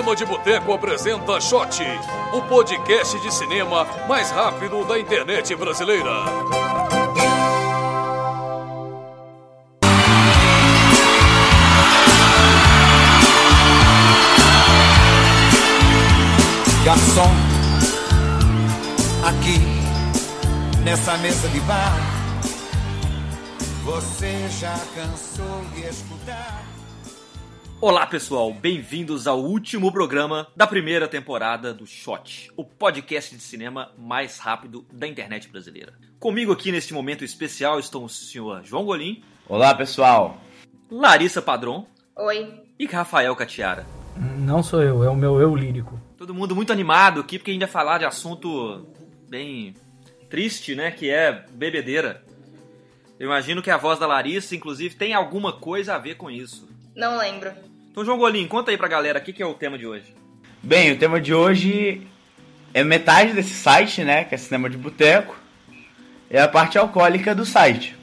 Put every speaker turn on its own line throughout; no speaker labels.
Cinema de Boteco apresenta Shot, o podcast de cinema mais rápido da internet brasileira.
Garçom, aqui nessa mesa de bar, você já cansou de escutar?
Olá pessoal, bem-vindos ao último programa da primeira temporada do Shot, o podcast de cinema mais rápido da internet brasileira. Comigo aqui neste momento especial estão o senhor João Golim.
Olá pessoal.
Larissa Padron.
Oi.
E Rafael Catiara.
Não sou eu, é o meu eu lírico.
Todo mundo muito animado aqui porque a gente vai falar de assunto bem triste, né? Que é bebedeira. Eu imagino que a voz da Larissa, inclusive, tem alguma coisa a ver com isso.
Não lembro.
Então, João Golim, conta aí pra galera o que, que é o tema de hoje.
Bem, o tema de hoje é metade desse site, né? Que é Cinema de Boteco. É a parte alcoólica do site.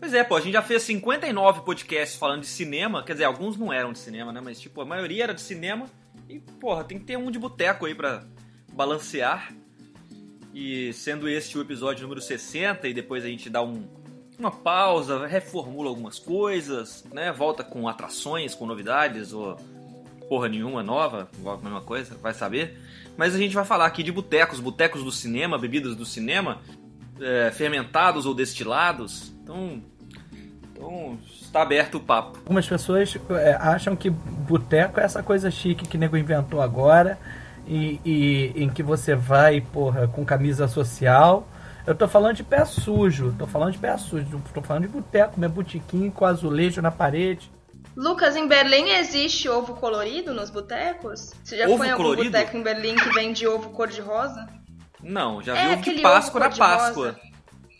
Pois é, pô, a gente já fez 59 podcasts falando de cinema, quer dizer, alguns não eram de cinema, né? Mas, tipo, a maioria era de cinema. E, porra, tem que ter um de boteco aí pra balancear. E sendo este o episódio número 60, e depois a gente dá um, uma pausa, reformula algumas coisas, né? Volta com atrações, com novidades, ou porra nenhuma nova, igual a mesma coisa, vai saber. Mas a gente vai falar aqui de botecos, botecos do cinema, bebidas do cinema, é, fermentados ou destilados. Então, então está aberto o papo.
Algumas pessoas é, acham que boteco é essa coisa chique que o nego inventou agora e, e em que você vai, porra, com camisa social. Eu tô falando de pé sujo, tô falando de pé sujo, tô falando de boteco, meu botiquinho com azulejo na parede.
Lucas, em Berlim existe ovo colorido nos botecos? Você já
Ovo
foi em algum
colorido?
boteco em Berlim que vende ovo cor-de-rosa?
Não, já
É
vi ovo de Páscoa
ovo
na. Páscoa.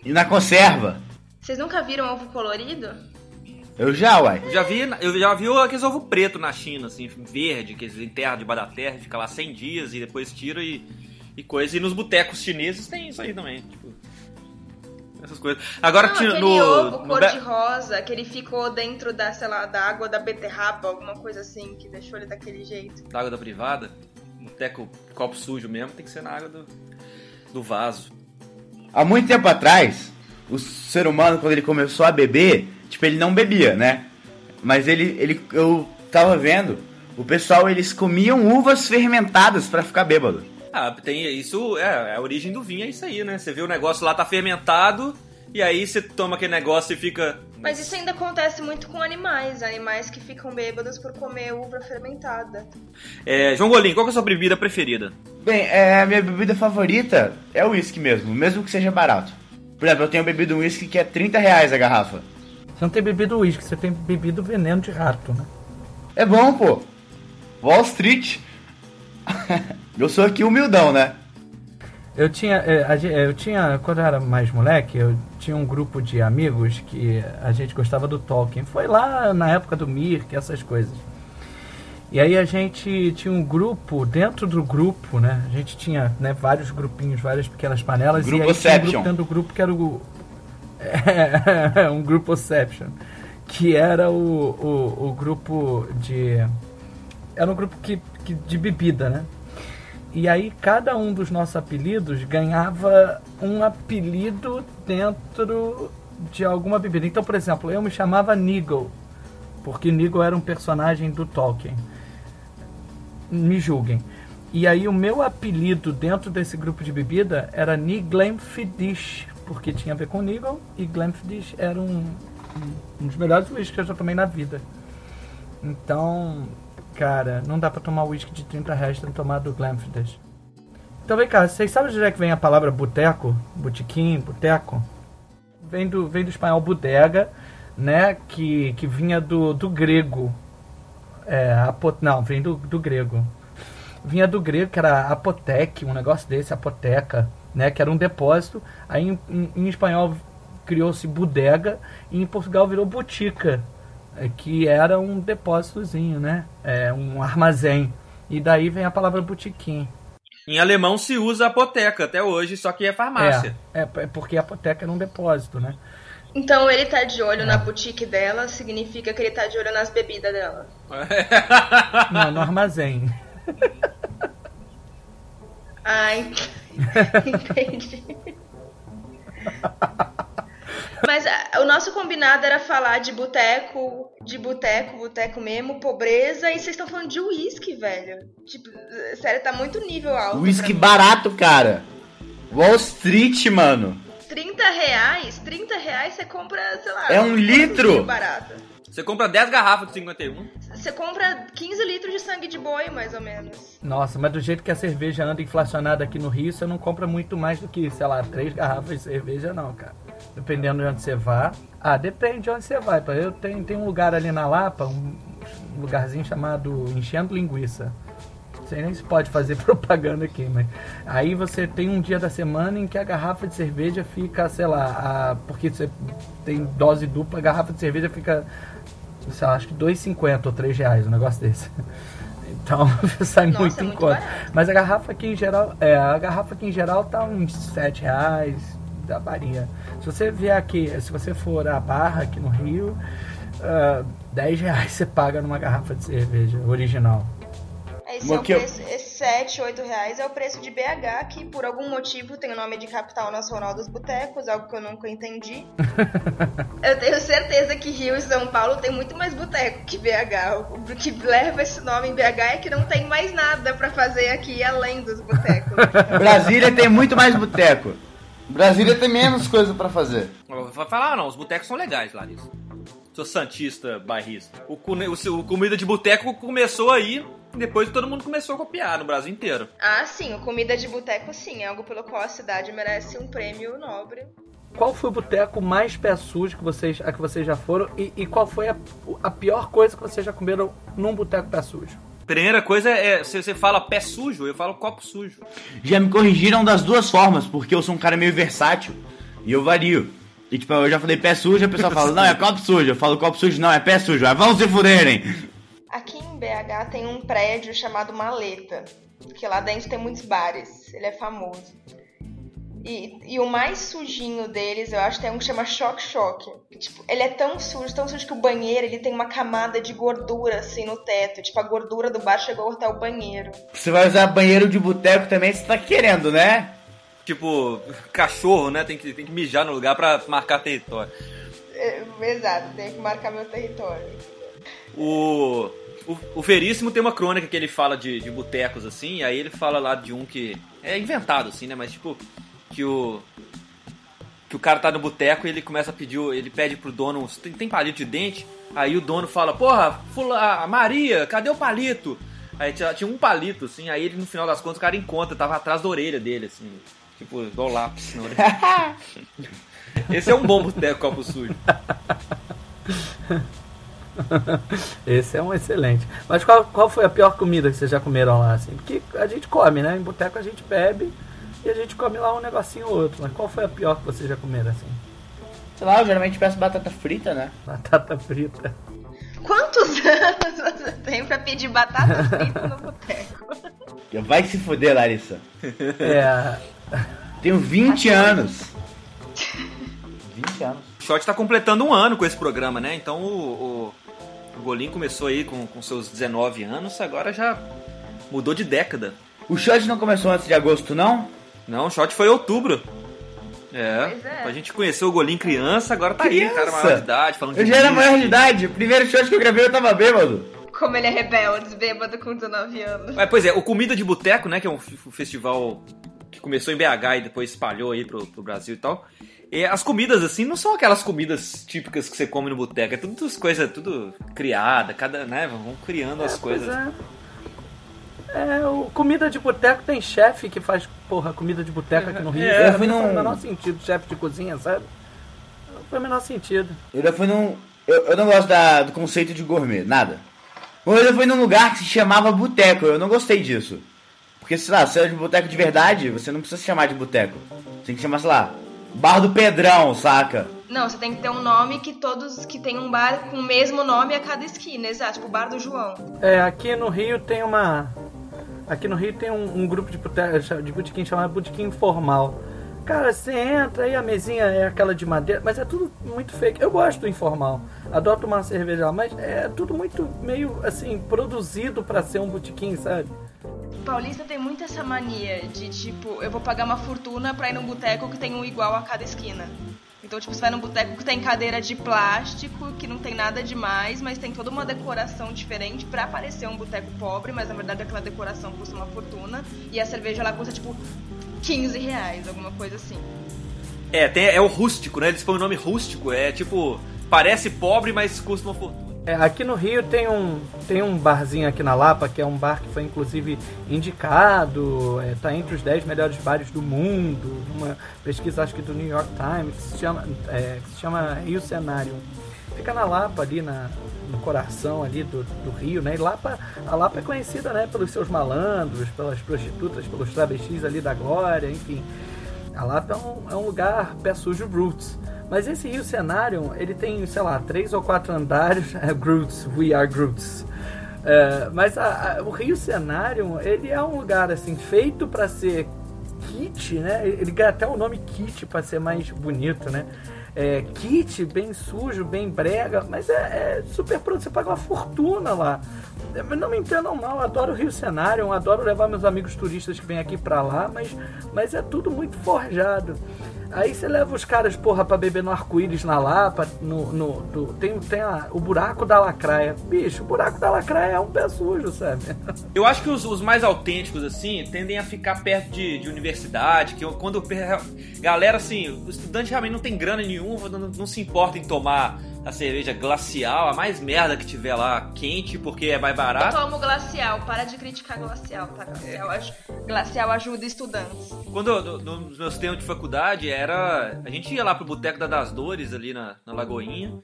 E na conserva?
Vocês nunca viram ovo colorido?
Eu já, uai.
Eu já vi, eu já vi aqueles ovo preto na China, assim, verde, que eles enterram debaixo da terra, fica lá 100 dias e depois tira e, e coisa. E nos botecos chineses tem isso aí também, tipo. Essas coisas. Agora
Não, aquele
no.
ovo
no
cor-de-rosa que ele ficou dentro da, sei lá, da água da beterraba, alguma coisa assim, que deixou ele daquele jeito.
da água da privada, boteco copo sujo mesmo, tem que ser na água do, do vaso.
Há muito tempo atrás, o ser humano, quando ele começou a beber, tipo, ele não bebia, né? Mas ele, ele eu tava vendo, o pessoal, eles comiam uvas fermentadas pra ficar bêbado.
Ah, tem isso, é, é a origem do vinho, é isso aí, né? Você vê o negócio lá tá fermentado, e aí você toma aquele negócio e fica.
Mas isso ainda acontece muito com animais, animais que ficam bêbados por comer uva fermentada.
É, João Golim, qual que é a sua bebida preferida?
Bem, é, a minha bebida favorita é o uísque mesmo, mesmo que seja barato. Por exemplo, eu tenho bebido um uísque que é 30 reais a garrafa.
Você não tem bebido uísque, você tem bebido veneno de rato, né?
É bom, pô. Wall Street. eu sou aqui humildão, né?
Eu tinha, gen- eu tinha, quando eu era mais moleque, eu tinha um grupo de amigos que a gente gostava do Tolkien. Foi lá na época do Mirk, essas coisas. E aí a gente tinha um grupo, dentro do grupo, né? A gente tinha né, vários grupinhos, várias pequenas panelas. e aí tinha um grupo dentro do grupo que era o... É, um grupoception. Que era o, o, o grupo de... Era um grupo que, que, de bebida, né? E aí cada um dos nossos apelidos ganhava um apelido dentro de alguma bebida. Então, por exemplo, eu me chamava Nigel, porque Nigel era um personagem do Tolkien. Me julguem. E aí o meu apelido dentro desse grupo de bebida era Niglamfidish, porque tinha a ver com Nigel e Glamfidish era um, um dos melhores whiskies que eu já tomei na vida. Então, cara, não dá pra tomar uísque de 30 reais sem tomar do Glenfiddich. Então vem cá, vocês sabem de onde é que vem a palavra boteco? Botequim, boteco? Vem do, vem do espanhol bodega, né? Que, que vinha do, do grego. É, apo, não, vem do, do grego. Vinha do grego, que era apotec, um negócio desse, apoteca, né? Que era um depósito. Aí em, em- em espanhol criou-se bodega e em Portugal virou botica, que era um depósitozinho, né? É, um armazém. E daí vem a palavra botequim.
Em alemão se usa apoteca até hoje, só que é farmácia.
É, é, é porque a apoteca era um depósito, né?
Então ele tá de olho na boutique dela, significa que ele tá de olho nas bebidas dela.
Não, no armazém.
Ah, ent- entendi. Mas ah, o nosso combinado era falar de boteco, de boteco, boteco mesmo, pobreza, e vocês estão falando de uísque, velho. Tipo, sério, tá muito nível alto. Mim.
barato, cara. Wall Street, mano.
30 reais? 30 reais você compra, sei lá.
É um litro?
Barato.
Você compra 10 garrafas de 51.
Você compra 15 litros de sangue de boi, mais ou menos.
Nossa, mas do jeito que a cerveja anda inflacionada aqui no Rio, você não compra muito mais do que, sei lá, três garrafas de cerveja, não, cara. Dependendo de onde você vá. Ah, depende de onde você vai. pô. Eu tenho, tem um lugar ali na Lapa, um um lugarzinho chamado Enchendo Linguiça. Não sei nem se pode fazer propaganda aqui, mas. Aí você tem um dia da semana em que a garrafa de cerveja fica, sei lá, a- porque você tem dose dupla, a garrafa de cerveja fica, sei lá, acho que 2,50 ou 3 reais, um negócio desse. Então sai
Nossa,
muito
é
em
muito
conta.
barato.
Mas a garrafa aqui em geral, é, a garrafa aqui em geral tá uns 7 reais, da varia. Se você vier aqui, se você for à barra aqui no Rio, ah, 10 reais você paga numa garrafa de cerveja original.
Esse, é o
que eu-
preço, esse 7, 8 reais é o preço de BH, que por algum motivo tem o nome de capital nacional dos botecos, algo que eu nunca entendi. eu tenho certeza que Rio e São Paulo tem muito mais boteco que BH. O que leva esse nome em BH é que não tem mais nada pra fazer aqui além dos botecos.
Brasília tem muito mais boteco. Brasília tem menos coisa pra fazer.
Vai falar, não, os botecos são legais, Larissa. Sou santista, bairrista. O, o, seu- comida de boteco começou aí, depois todo mundo começou a copiar no Brasil inteiro.
ah, sim, o comida de boteco sim, é algo pelo qual a cidade merece um prêmio nobre.
Qual foi o boteco mais pé sujo que vocês, a que vocês já foram? E, e qual foi a, a pior coisa que vocês já comeram num boteco pé sujo?
Primeira coisa é, se você fala pé sujo, eu falo copo sujo.
Já me corrigiram das duas formas, porque eu sou um cara meio versátil e eu vario. E tipo, eu já falei pé sujo, a pessoa fala, não, é copo sujo. Eu falo copo sujo, não, é pé sujo. Aí vão se fuderem.
Aqui em BH tem um prédio chamado Maleta, que lá dentro tem muitos bares, ele é famoso. E, e o mais sujinho deles, eu acho, tem um que chama Choque Choque. que, Tipo, ele é tão sujo, tão sujo que o banheiro ele tem uma camada de gordura assim no teto. Tipo, a gordura do bar chegou até o banheiro.
Você vai usar banheiro de boteco também, você tá querendo, né?
Tipo, cachorro, né? Tem que, tem que mijar no lugar pra marcar território.
É, exato, tem que marcar meu território.
O, o, o Veríssimo tem uma crônica que ele fala de, de botecos, assim, e aí ele fala lá de um que é inventado, assim, né? Mas tipo, que o. Que o cara tá no boteco e ele começa a pedir, ele pede pro dono, tem, tem palito de dente? Aí o dono fala, porra, fula, a Maria, cadê o palito? Aí tinha, tinha um palito, assim, aí ele no final das contas o cara encontra, tava atrás da orelha dele, assim, tipo, igual lápis na orelha. Esse é um bom boteco copo sujo.
Esse é um excelente. Mas qual, qual foi a pior comida que vocês já comeram lá? Assim? Porque a gente come, né? Em boteco a gente bebe e a gente come lá um negocinho ou outro. Mas qual foi a pior que vocês já comeram assim?
Sei lá, eu geralmente peço batata frita, né?
Batata frita.
Quantos anos você tem pra pedir batata frita no boteco?
Vai se fuder, Larissa.
É.
Tenho 20 anos. 20 anos.
O Shot tá completando um ano com esse programa, né? Então o, o, Golim começou aí com, com seus 19 anos, agora já mudou de década.
O shot não começou antes de agosto, não?
Não, o Shot foi em outubro. É,
Pois é.
a gente conheceu o Golim criança, agora tá aí,
Criança?
cara maior de idade, falando
Eu
de
já era maior de idade. O primeiro shot que eu gravei eu tava bêbado.
Como ele é rebelde, bêbado com 19 anos.
É, pois é, o Comida de Boteco, né, que é um festival que começou em BH e depois espalhou aí pro, pro Brasil e tal. E as comidas, assim, não são aquelas comidas típicas que você come no boteco, é tudo as coisas, tudo criada, cada, né, vão criando as
Pois
coisas.
é. É, o comida de boteco tem chefe que faz, porra, comida de boteco aqui no Rio.
É,
É,
eu fui
não faz
num-
o menor sentido, chefe de cozinha, sabe? Não faz o menor sentido.
Eu já fui num. Eu, eu não gosto da- do conceito de gourmet, nada. Mas eu fui num lugar que se chamava boteco, eu não gostei disso. Porque, sei lá, se é de boteco de verdade, você não precisa se chamar de boteco. Você tem que chamar, sei lá, Bar do Pedrão, saca?
Não, você tem que ter um nome que todos que tem um bar com o mesmo nome a cada esquina, exato, tipo o bar do João.
É, aqui no Rio tem uma. Aqui no Rio tem um, um grupo de, boteco, de botequim chamado Botequim Informal. Cara, você entra aí, a mesinha é aquela de madeira, mas é tudo muito fake. Eu gosto do informal. Adoro tomar uma cerveja lá, mas é tudo muito meio assim, produzido pra ser um botequim, sabe?
Paulista tem muito essa mania de tipo, eu vou pagar uma fortuna pra ir num boteco que tem um igual a cada esquina. Então, tipo, você vai num boteco que tem cadeira de plástico, que não tem nada demais, mas tem toda uma decoração diferente pra parecer um boteco pobre, mas na verdade aquela decoração custa uma fortuna. E a cerveja lá custa, tipo, 15 reais, alguma coisa assim.
É, tem, é o rústico, né? Eles põem o nome rústico. É tipo, parece pobre, mas custa uma fortuna.
É, aqui no Rio tem um, tem um barzinho aqui na Lapa, que é um bar que foi inclusive indicado, é, tá entre os 10 melhores bares do mundo, uma pesquisa acho que do New York Times, que se chama, é, que se chama Rio Cenário. Fica na Lapa, ali na, no coração ali do, do Rio, né? E Lapa, a Lapa é conhecida, né, pelos seus malandros, pelas prostitutas, pelos travestis ali da Glória, enfim. A Lapa é um, é um lugar pé sujo roots. Mas esse Rio Cenário, ele tem, sei lá, três ou quatro andares. É Groots, we are Groots. É, mas a, a, o Rio Cenário, ele é um lugar assim feito para ser kit, né? Ele ganha até o nome kit para ser mais bonito, né? É, kit, bem sujo, bem brega, mas é, é super pronto. Você paga uma fortuna lá. Não me entendam mal, adoro o Rio Cenário, adoro levar meus amigos turistas que vêm aqui pra lá, mas, mas é tudo muito forjado. Aí você leva os caras, porra, pra beber no arco-íris na Lapa, no, no, do- tem, tem a- o buraco da lacraia. Bicho, o buraco da lacraia é um pé sujo, sabe?
Eu acho que os, os mais autênticos, assim, tendem a ficar perto de, de universidade, que eu- quando galera, assim, o estudante realmente não tem grana nenhuma, não, não se importa em tomar a cerveja glacial, a mais merda que tiver lá, quente, porque é mais
Eu
barato.
tomo glacial, para de criticar glacial, tá? Glacial, aj- glacial ajuda estudantes.
Quando eu- no- no- nos meus tempos de faculdade, era. A gente ia lá pro Boteco da das Dores, ali na, na Lagoinha.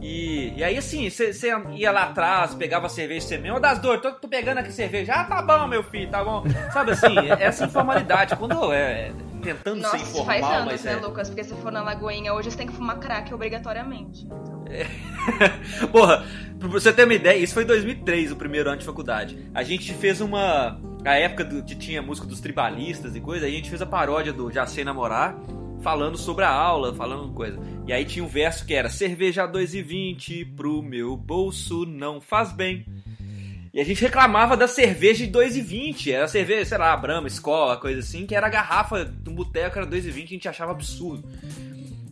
E, e aí, assim, você ia lá atrás, pegava a cerveja, você mesmo, "Ô, das Dores, tô, tô pegando aqui cerveja. Ah, tá bom, meu filho, tá bom. Sabe assim, essa informalidade. Quando é. Tentando
Nossa,
ser
isso faz
informal,
anos,
mas
né,
é.
Lucas? Porque se for na Lagoinha hoje, você tem que fumar crack obrigatoriamente.
Porra, pra você ter uma ideia, isso foi em 2003, o primeiro ano de faculdade. A gente fez uma. A época do, que tinha música dos tribalistas e coisa, a gente fez a paródia do Já Sei Namorar, falando sobre a aula, falando coisa. E aí tinha um verso que era: Cerveja a 2,20 pro meu bolso não faz bem. E a gente reclamava da cerveja de 2,20. Era cerveja, sei lá, Brahma, Escola, coisa assim, que era garrafa de um boteco, era 2,20, a gente achava absurdo.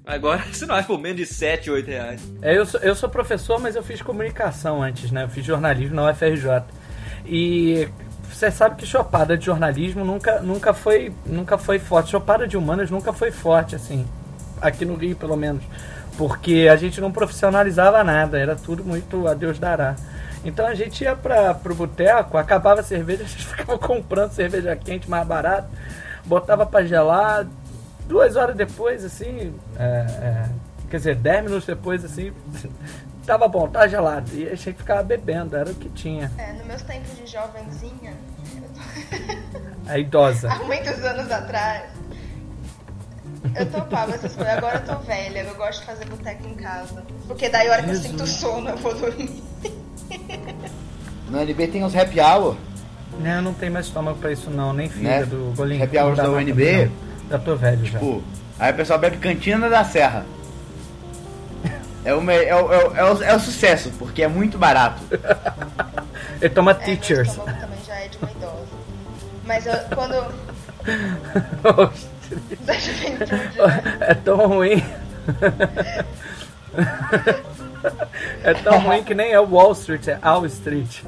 Agora, se não é por menos de 7, 8 reais.
É, eu, sou, eu sou professor, mas eu fiz comunicação antes, né? Eu fiz jornalismo na UFRJ. E você sabe que chopada de jornalismo nunca, nunca, foi, nunca foi forte. Chopada de humanas nunca foi forte, assim. Aqui no Rio, pelo menos. Porque a gente não profissionalizava nada, era tudo muito a Deus dará. Então a gente ia para pro boteco, acabava a cerveja, a gente ficava comprando cerveja quente mais barato, botava para gelar, duas horas depois, assim, é, é, quer dizer, dez minutos depois, assim, tava bom, tá gelado. E a gente ficava bebendo, era o que tinha.
É, nos meus tempos de jovenzinha,
A idosa.
há muitos anos atrás, eu topava essas coisas. Agora eu tô velha, eu gosto de fazer boteco em casa. Porque daí a hora que eu
Jesus.
sinto sono, eu vou dormir.
No NB tem os happy hour.
Não, não tem mais estômago pra isso não, nem fígado,
Né?
golinho.
Happy hours da UNB?
Já tô velho já.
Tipo, aí o pessoal bebe cantina da serra. É o, é, o, é, o, é, o, é o sucesso, porque é muito barato.
Ele toma
É, meu
teachers.
estômago também já é de uma idosa. Mas eu, quando. Da juventude, né?
é tão ruim. é tão ruim que nem é Wall Street, é All Street.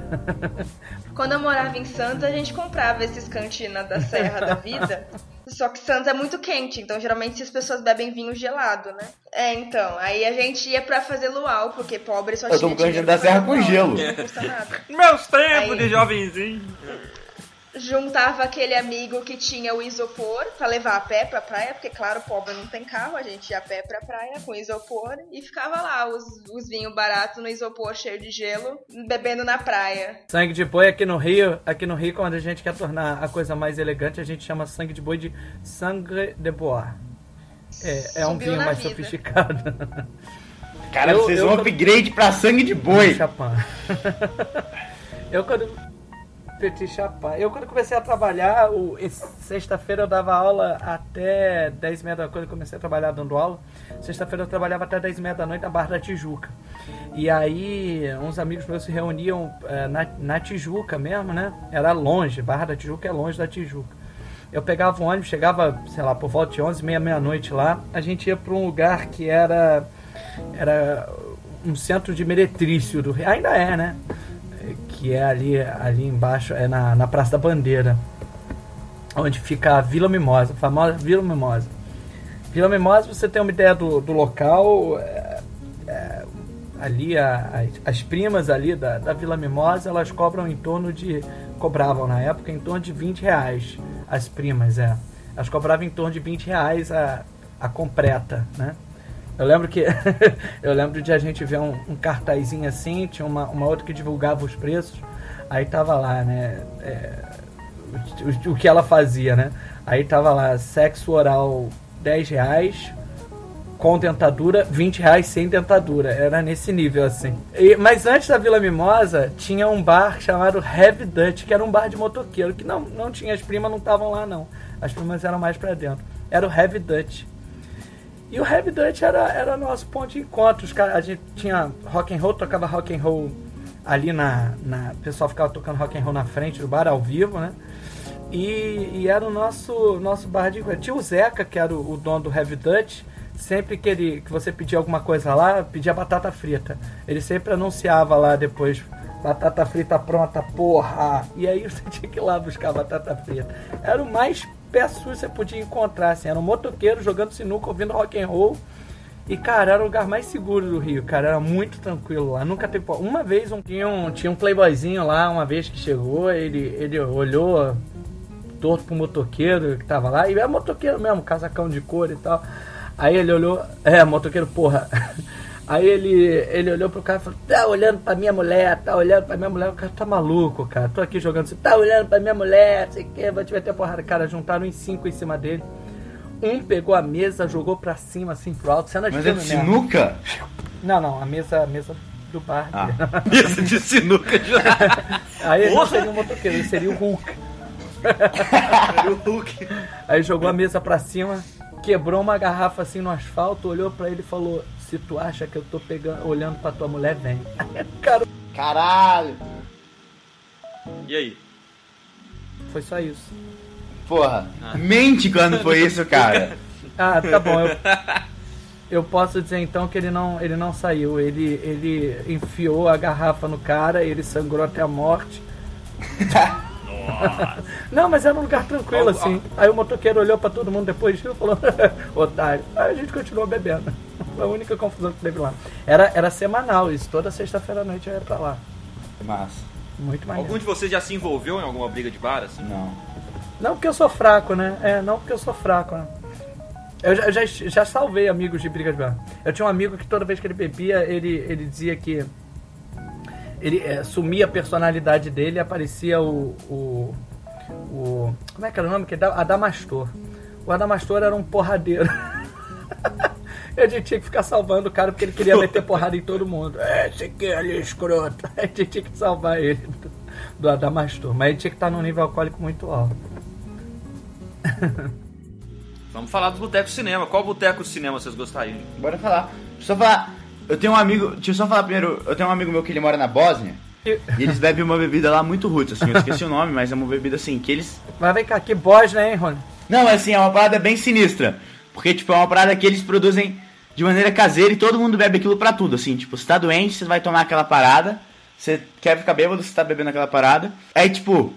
Quando eu morava em Santos, a gente comprava esses cantinas da Serra da Vida. Só que Santos é muito quente, então geralmente as pessoas bebem vinho gelado, né? É, então. Aí a gente ia pra fazer luau, porque pobre só
Eu
tinha
tomo cantina
dinheiro
da Serra com gelo.
Não custa nada.
Meus tempos
Aí-
de jovenzinho.
Juntava aquele amigo que tinha o isopor pra levar a pé pra praia, porque claro, pobre não tem carro, a gente ia a pé pra praia com isopor e ficava lá os, os vinhos baratos no isopor cheio de gelo, bebendo na praia.
Sangue de boi aqui no Rio, aqui no Rio, quando a gente quer tornar a coisa mais elegante, a gente chama sangue de boi de sangre de bois. É, é um vinho mais
vida.
sofisticado.
Cara,
Eu-
vocês
eu
vão upgrade pra sangue de boi.
Eu quando. Petit Chapin. Eu quando comecei a trabalhar, o- sexta-feira eu dava aula até 10 e meia da noite, quando eu comecei a trabalhar dando aula. Sexta-feira eu trabalhava até 10 e meia da noite na Barra da Tijuca. E aí uns amigos meus se reuniam eh, na, na Tijuca mesmo, né? Era longe, Barra da Tijuca é longe da Tijuca. Eu pegava um ônibus, chegava, sei lá, por volta de 11, meia, meia-noite lá. A gente ia para um lugar que era, era um centro de meretrício do. Ainda é, né? Que é ali, ali embaixo, é na, na Praça da Bandeira. Onde fica a Vila Mimosa, a famosa Vila Mimosa. Vila Mimosa, você tem uma ideia do, do local. é, é, ali, a- as, as primas ali da, da Vila Mimosa, elas cobram em torno de. Cobravam na época em torno de 20 reais. As primas, é. Elas cobravam em torno de 20 reais a, a completa, né? Eu lembro que. eu lembro de a gente ver um, um cartazinho assim, tinha uma, uma outra que divulgava os preços. Aí tava lá, né? é, o, o- o que ela fazia, né? Aí tava lá, sexo oral 10 reais, com dentadura, 20 reais sem dentadura. Era nesse nível, assim. E- mas antes da Vila Mimosa, tinha um bar chamado Heavy Dutch, que era um bar de motoqueiro, que não, não tinha, as primas não estavam lá, não. As primas eram mais pra dentro. Era o Heavy Dutch. E o Heavy Dutch era, era nosso ponto de encontro. Os caras, a gente tinha rock and roll, tocava rock and roll ali na, na. O pessoal ficava tocando rock and roll na frente do bar, ao vivo, né? E, e era o nosso, nosso bar de encontro. Tinha o Zeca, que era o, o dono do Heavy Dutch. Sempre que, ele, que você pedia alguma coisa lá, pedia batata frita. Ele sempre anunciava lá depois, batata frita pronta, porra! E aí você tinha que ir lá buscar batata frita. Era o mais pé sujo você podia encontrar, assim. Era um motoqueiro jogando sinuca, ouvindo rock and roll. E, cara, era o lugar mais seguro do Rio, cara. Era muito tranquilo lá. Nunca teve. Uma vez um, tinha, um, tinha um playboyzinho lá, uma vez que chegou, ele, ele olhou torto pro motoqueiro que tava lá. E era motoqueiro mesmo, casacão de cor e tal. Aí ele olhou. É, motoqueiro, porra. Aí ele, ele olhou pro cara e falou: Tá olhando pra minha mulher, tá olhando pra minha mulher. O cara tá maluco, cara. Tô aqui jogando assim, tá olhando pra minha mulher, sei o que, vai te meter porrada. Cara, juntaram em cinco em cima dele. Um pegou a mesa, jogou pra cima, assim, pro alto. Cena de
Mas é de sinuca?
Não, não, a mesa, a mesa do bar.
Ah.
Mesa de sinuca de
Aí ele não seria um motoqueiro, ele seria o Hulk.
o Hulk.
Aí jogou a mesa pra cima, quebrou uma garrafa assim no asfalto, olhou pra ele e falou: Se tu acha que eu tô pegando, olhando pra tua mulher, vem. Cara,
Caralho!
E aí?
foi só isso.
Porra, mente quando foi isso, cara.
Ah, tá bom. Eu, eu posso dizer então que ele não, ele não saiu. Ele, ele enfiou a garrafa no cara, ele sangrou até a morte. Não, mas era um lugar tranquilo, assim. Aí o motoqueiro olhou pra todo mundo depois disso e falou, otário. Aí a gente continuou bebendo. Foi a única confusão que teve lá. Era, era semanal isso, toda sexta-feira à noite eu ia pra lá.
Massa.
Muito maneiro.
Algum de vocês já se envolveu em alguma briga de bar, assim?
Não.
Não porque eu sou fraco, né? É, não porque eu sou fraco, né? Eu já, já, já salvei amigos de briga de bar. Eu tinha um amigo que toda vez que ele bebia, ele, ele dizia que ele é, sumia a personalidade dele e aparecia o, o, o. Como é que era o nome? Que era Adamastor. O Adamastor era um porradeiro. E a gente tinha que ficar salvando o cara porque ele queria meter porrada em todo mundo. É, esse aqui é ali, escroto. A gente tinha que salvar ele do, do Adamastor. Mas ele tinha que estar num nível alcoólico muito alto.
Vamos falar dos botecos de cinema. Qual boteco de cinema vocês gostariam?
Bora falar. Deixa eu só falar. Eu tenho um amigo. Deixa eu só falar primeiro. Eu tenho um amigo meu que ele mora na Bósnia.
E-
eles bebem uma bebida lá muito roots, assim. Eu esqueci o nome, mas é uma bebida assim que eles.
Mas vem cá, que Bosnia, hein, Rony?
Não, assim, é uma parada bem sinistra. Porque, tipo, é uma parada que eles produzem de maneira caseira e todo mundo bebe aquilo pra tudo, assim. Tipo, você tá doente, você vai tomar aquela parada. Você quer ficar bêbado, você tá bebendo aquela parada. Aí, tipo,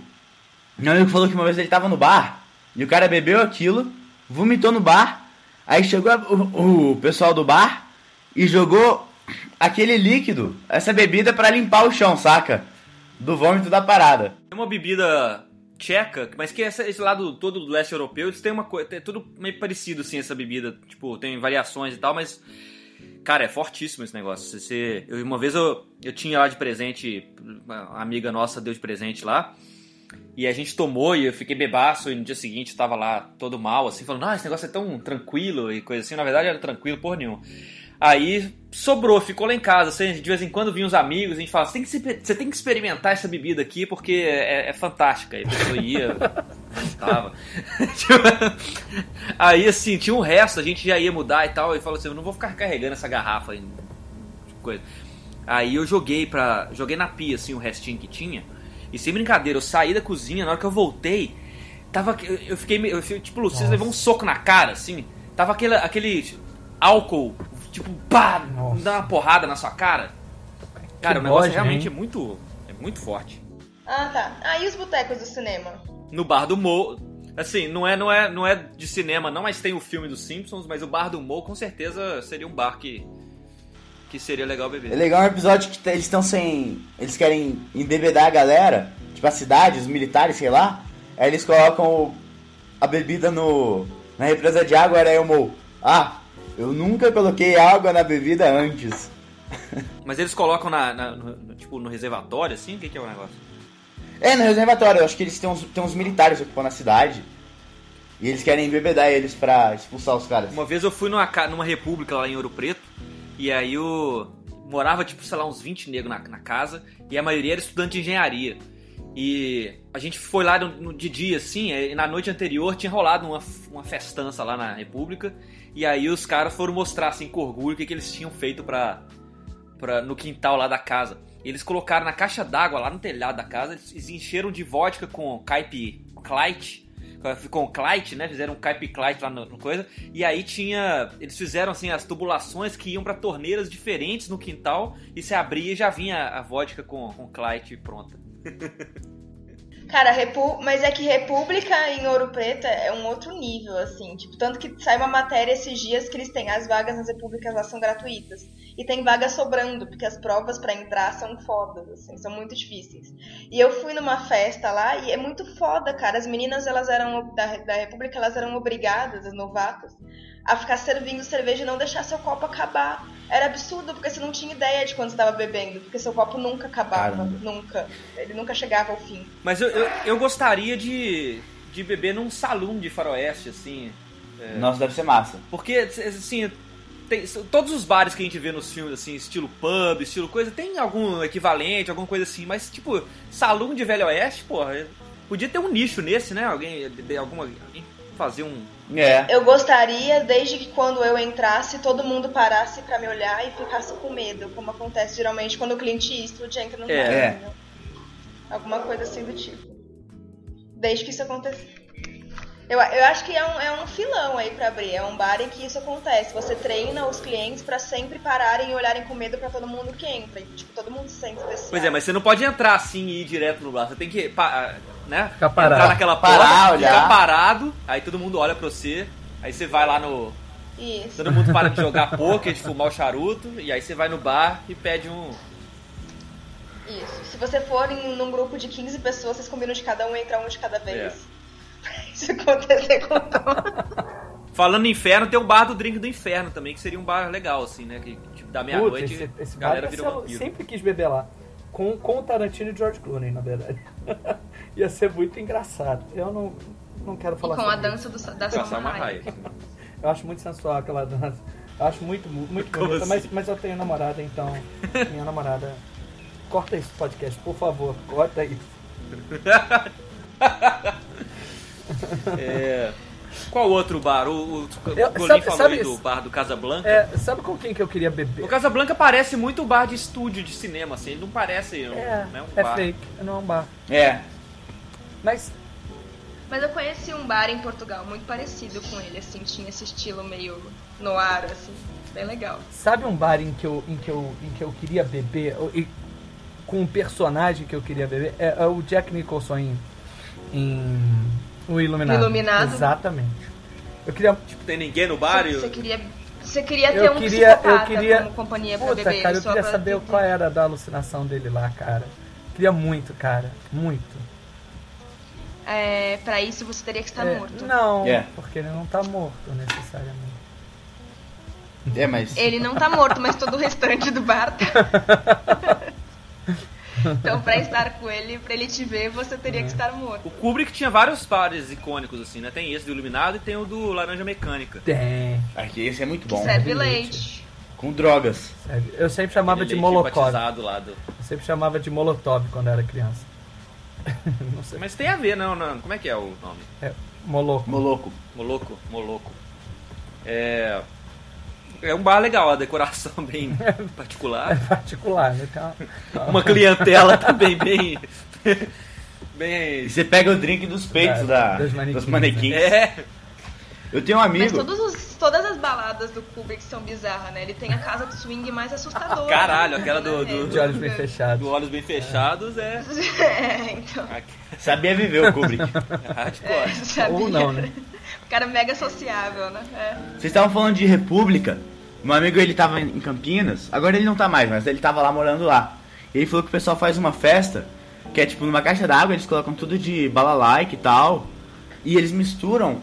meu amigo falou que uma vez ele tava no bar e o cara bebeu aquilo, vomitou no bar. Aí chegou a- o, o pessoal do bar e jogou aquele líquido, essa bebida pra limpar o chão, saca? Do vômito da parada.
Tem uma bebida tcheca, mas que esse lado todo do leste europeu, eles têm uma coisa, é tudo meio parecido assim essa bebida, tipo, tem variações e tal, mas cara, é fortíssimo esse negócio. Você, eu, uma vez eu, eu tinha lá de presente, uma amiga nossa deu de presente lá, e a gente tomou e eu fiquei bebaço e no dia seguinte tava lá todo mal, assim, falando, ah, esse negócio é tão tranquilo e coisa assim. Na verdade era tranquilo, porra nenhuma. Aí sobrou, ficou lá em casa. Assim, de vez em quando vinham os amigos, a gente falava, você tem que, você tem que experimentar essa bebida aqui porque é, é fantástica. Aí a pessoa ia, tava. Aí assim, tinha um resto, a gente já ia mudar e tal. E falou assim, eu não vou ficar carregando essa garrafa em coisa. Aí eu joguei pra. Joguei na pia, assim, o restinho que tinha. E sem brincadeira, eu saí da cozinha, na hora que eu voltei, tava. Eu, eu fiquei meio. eu tipo, o Luciano levou um soco na cara, assim. Tava aquele, aquele álcool, tipo, pá,
Nossa.
dá uma porrada na sua cara. Cara, o
Que
negócio
nojo,
realmente
hein?
é muito. É muito forte.
Ah, tá. Ah, e os botecos do cinema?
No bar do Mo. Assim, não é, não, é, não é de cinema, não, mas tem o filme dos Simpsons, mas o bar do Mo com certeza seria um bar que. que seria legal beber.
É legal um episódio que eles estão sem. Eles querem embebedar a galera, tipo a cidade, os militares, sei lá. Aí eles colocam o- a bebida no. Na represa de água, era eu, Mo. Ah, eu nunca coloquei água na bebida antes.
Mas eles colocam na, na- no, tipo, no reservatório, assim? O que, que é o negócio?
É, no reservatório, eu acho que eles têm uns, têm uns militares ocupando a cidade. E eles querem embebedar eles pra expulsar os caras.
Uma vez eu fui numa, numa república lá em Ouro Preto, e aí eu morava, tipo, sei lá, uns 20 negros na, na casa, e a maioria era estudante de engenharia. E a gente foi lá de dia, assim, e na noite anterior tinha rolado uma, uma festança lá na república, e aí os caras foram mostrar, assim, com orgulho, o que, eles tinham feito pra, pra, no quintal lá da casa. Eles colocaram na caixa d'água, lá no telhado da casa, eles, encheram de vodka com caipe Clyde, com Clyde, né? Fizeram um caipe Clyde lá no, no coisa. E aí tinha. Eles fizeram assim as tubulações que iam pra torneiras diferentes no quintal. E se abria e já vinha a vodka com, com pronta.
Cara, Repu... mas é que República em Ouro Preto é um outro nível, assim. Tipo, tanto que sai uma matéria esses dias que eles têm as vagas nas repúblicas lá são gratuitas. E tem vaga sobrando, porque as provas pra entrar são fodas, assim, são muito difíceis. E eu fui numa festa lá e é muito foda, cara. As meninas, elas eram, da, da República, elas eram obrigadas, as novatas, a ficar servindo cerveja e não deixar seu copo acabar. Era absurdo, porque você não tinha ideia de quando você tava bebendo, porque seu copo nunca acabava,
Caramba.
nunca. Ele nunca chegava ao fim.
Mas eu, eu, eu gostaria de, de beber num salão de faroeste, assim.
Nossa, deve ser massa.
Porque, assim, tem- todos os bares que a gente vê nos filmes, assim, estilo pub, estilo coisa, tem algum equivalente, alguma coisa assim, mas, tipo, salão de Velho Oeste, porra, podia ter um nicho nesse, né? Alguém, de- alguma, alguém fazer um.
É.
Eu gostaria, desde que quando eu entrasse, todo mundo parasse pra me olhar e ficasse com medo, como acontece geralmente quando o Clint Eastwood entra no
É.
bar,
É.
entendeu? Alguma coisa assim do tipo. Desde que isso aconteça. Eu, eu acho que é um, é um filão aí pra abrir. É um bar em que isso acontece. Você treina os clientes pra sempre pararem e olharem com medo pra todo mundo que entra. E, tipo, todo mundo se sente especial.
Pois é, mas você não pode entrar assim e ir direto no bar. Você tem que, pa- né?
Ficar parado.
Entrar naquela porta,
Parar,
ficar
olhar.
parado, aí todo mundo olha pra você, aí você vai lá no.
Isso.
Todo mundo para de jogar poker, de fumar o charuto, e aí você vai no bar e pede um.
Isso. Se você for em, num grupo de 15 pessoas, vocês combinam de cada um entrar um de cada vez.
É.
Isso acontecer com todo.
Falando em inferno, tem o bar do drink do inferno também, que seria um bar legal, assim, né? Que tipo, da meia-noite a galera vira vampiro.
sempre quis beber lá. Com, com o Tarantino e George Clooney, na verdade. ia ser muito engraçado. Eu não, não quero
E
falar
com a dança do, da Salma
Salma
Hayek.
Eu acho muito sensual aquela dança. Eu acho muito, muito
Como
bonita.
assim?
Mas, mas eu tenho namorada, então. Minha namorada. Corta esse podcast, por favor. Corta isso.
É, Qual outro bar? O, o, o
Eu-
Golim
sabe-
falou
sabe
aí do bar do Casablanca.
É, sabe com quem que eu queria beber?
O Casablanca parece muito o bar de estúdio de cinema, assim, ele não parece um,
É,
né, um
é
bar.
fake, não é um bar.
É.
Mas
Mas eu conheci um bar em Portugal muito parecido com ele, assim, tinha esse estilo meio no ar, assim, bem legal.
Sabe um bar em que eu, em que eu, em que eu queria beber, e, com um personagem que eu queria beber? É, é o Jack Nicholson em, em O Iluminado.
Iluminado?
Exatamente. Eu queria.
Tipo, tem ninguém no bar.
Você queria, você queria ter
Eu
um
queria, eu queria.
como companhia pra
Puta,
beber.
cara, eu
só
queria saber
ter-
qual era da alucinação dele lá, cara. Queria muito, cara. Muito.
É, pra isso você teria que estar
É,
morto.
Não,
É.
porque ele não tá morto necessariamente.
É, mas.
Ele não tá morto, mas todo o restante do bar tá. então, pra estar com ele, pra ele te ver, você teria que estar morto.
O Kubrick tinha vários bares icônicos, assim, né? Tem esse do Iluminado e tem o do Laranja Mecânica.
Tem.
Aqui esse é muito bom.
Serve leite.
com drogas.
Eu sempre chamava de
leite
Molotov.
do...
Eu sempre chamava de Molotov quando era criança. Não sei.
Mas tem a ver, não, não. Como é que é o nome?
É, Moloco.
Moloco.
Moloco? Moloco. É. É um bar legal, a decoração bem
É
particular.
particular, né? Uma-
Uma clientela também bem. Bem.
E você pega o drink dos peitos
Da-
da,
dos manequins,
dos manequins.
É.
Eu tenho um
Mas
amigo.
todos os- todas as baladas do Kubrick são bizarras, né? Ele tem a casa de swing mais assustadora.
Caralho, aquela do- do-
De olhos bem fechados.
Do olhos bem fechados é.
É, então.
Sabia viver o Kubrick.
é hardcore.
É, sabia?
Ou não, né?
O cara é mega sociável, né? É.
Vocês estavam falando de República. Meu amigo ele tava em Campinas. Agora ele não tá mais, mas ele tava lá morando lá. E ele falou que o pessoal faz uma festa que é tipo numa caixa d'água, eles colocam tudo de balalaica e tal. E eles misturam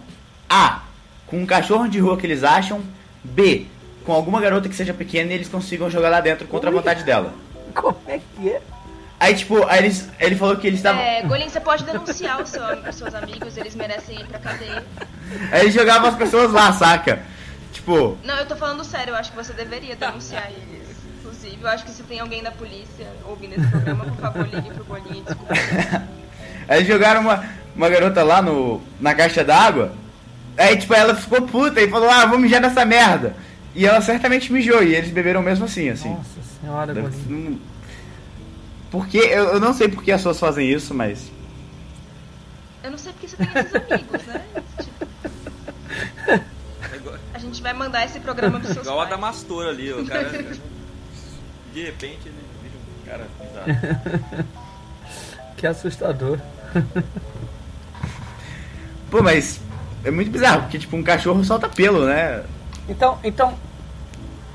A com um cachorro de rua que eles acham, B com alguma garota que seja pequena e eles consigam jogar lá dentro contra a vontade dela.
Como é que é?
Aí tipo, aí eles, ele falou que eles estavam.
É, Golin, você pode denunciar os, seu- os seus amigos, eles merecem ir pra cadeia.
Aí eles jogavam as pessoas lá, saca? Tipo,
Não, eu tô falando sério, eu acho que você deveria denunciar eles. Inclusive, eu acho que se tem alguém da polícia ouvindo esse programa, por favor, ligue pro Golin e desculpa.
Aí jogaram uma, uma garota lá no, na caixa d'água. Aí, tipo, ela ficou puta e falou, ah, vou mijar nessa merda. E ela certamente mijou, e eles beberam mesmo assim, assim.
Nossa senhora,
Deve- não- Porque, eu, eu não sei por que as pessoas fazem isso, mas...
Eu não sei porque você tem esses amigos, né? Tipo,
É igual,
a gente vai mandar esse programa pros seus
igual a
pais.
Damastor ali, o cara. De repente ele vira um cara bizarro.
Que assustador.
Pô, mas é muito bizarro, porque, tipo, um cachorro solta pelo, né?
Então, então,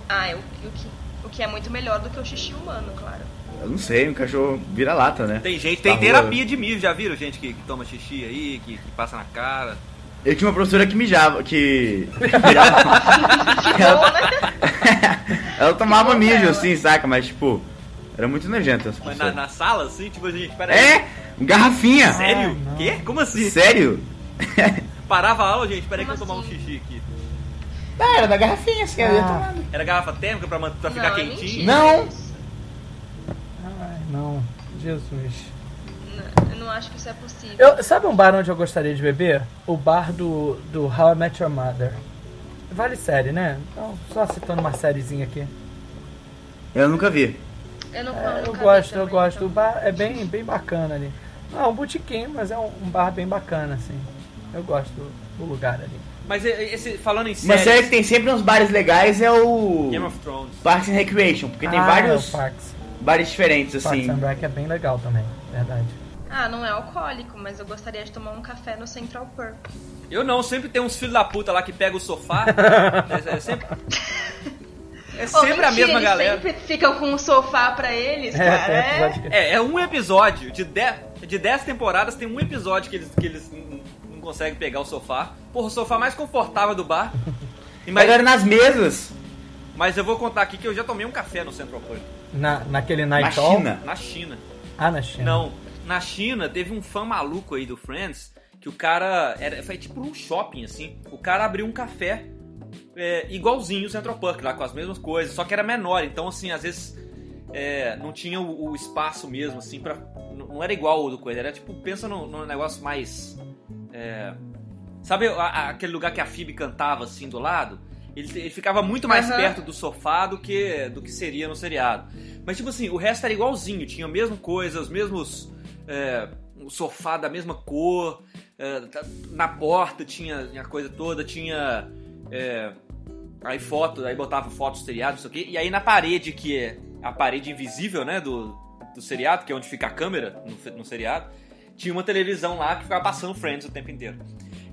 Ah, é o, o, que, o que é muito melhor do que o xixi humano, claro.
Eu não sei, um cachorro vira lata, né?
Tem gente,
Na
tem terapia de mijo, já viram gente que, que toma xixi aí, que, que passa na cara?
Eu tinha uma professora que mijava, que...
né?
ela tomava mijo, assim, saca? Mas, tipo, era muito nojento essa
Mas na, na sala, assim, tipo, gente, peraí.
É, garrafinha.
Sério?
Ah.
Quê? Como assim?
Sério?
Parava a aula, gente, peraí que eu vou tomar um
assim?
xixi aqui.
Ah, era da garrafinha, assim, eu ia
Ah.
tomando.
Era garrafa térmica pra, pra ficar
Não, é
quentinho?
Não.
ai, não. Jesus.
Não, Eu não acho que isso é possível.
Eu, sabe um bar onde eu gostaria de beber? O bar do, do How I Met Your Mother. Vale série, né? Então, só citando uma sériezinha aqui.
Eu nunca vi.
Eu, não,
É,
eu
eu
nunca vi
gosto, eu
também,
gosto.
então.
O bar é bem, bem bacana ali. Não é um botequim, mas é um, um bar bem bacana, assim. Eu gosto do, do lugar ali.
Mas esse, falando em
Uma série
séries,
que tem sempre uns bares legais é o
Game of Thrones.
Parks and Recreation, porque tem
Ah,
vários
é o Parks.
bares diferentes,
Parks
assim.
and Rec é bem legal também, verdade.
Ah, não é alcoólico, mas eu gostaria de tomar um café no Central Perk.
Eu não, sempre tem uns filhos da puta lá que pega o sofá. é, é sempre. É
Ô,
sempre a
mentira,
mesma
eles
galera.
sempre ficam com um sofá pra eles,
É,
cara. É,
que...
É, é um episódio. De 10 de dez temporadas tem um episódio que eles, que eles não, não conseguem pegar o sofá. Porra, o sofá mais confortável do bar. E Mas,
Agora nas mesas,
mas eu vou contar aqui que eu já tomei um café no Central Park.
Na, naquele
na
Night Hall?
China.
Na China.
Ah, na China.
Não, na China teve um fã maluco aí do Friends que o cara era foi tipo um shopping assim. O cara abriu um café é, igualzinho o Central Park lá com as mesmas coisas, só que era menor. Então assim, às vezes é, não tinha o, o espaço mesmo assim para não era igual o do coisa. Era tipo pensa num, num negócio mais é, sabe a- a- aquele lugar que a Phoebe cantava assim do lado? Ele, ele ficava muito mais
Aham.
perto do sofá do que do que seria no seriado. Mas, tipo assim, o resto era igualzinho. Tinha a mesma coisa, os mesmos. É, o sofá da mesma cor. é, tá- na porta tinha a coisa toda. Tinha. é, aí foto, aí botava fotos do seriado, isso aqui. E aí na parede, que é a parede invisível, né? Do, do seriado, que é onde fica a câmera no, no seriado. Tinha uma televisão lá que ficava passando Friends o tempo inteiro.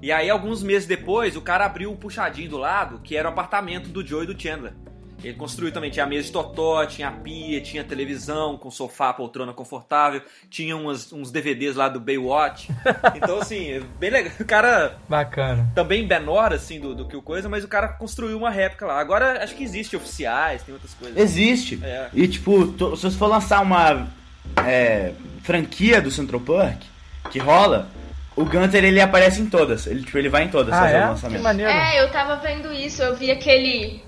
E aí, alguns meses depois, o cara abriu o puxadinho do lado, que era o apartamento do Joe e do Chandler. Ele construiu também, tinha a mesa de totó, tinha a pia, tinha televisão com sofá, poltrona confortável, tinha umas- uns DVDs lá do Baywatch. Então, assim, é bem legal. O cara
Bacana.
também menor, assim, do, do que o coisa, mas o cara construiu uma réplica lá. Agora, acho que existe oficiais, tem outras coisas.
Existe.
É.
E tipo, to- se você for lançar uma é, franquia do Central Park, que rola, o Gunter ele aparece em todas. Ele, tipo, ele vai em todas
Ah, é? Que
lançamento.
maneiro.
É, eu tava vendo isso, eu vi aquele.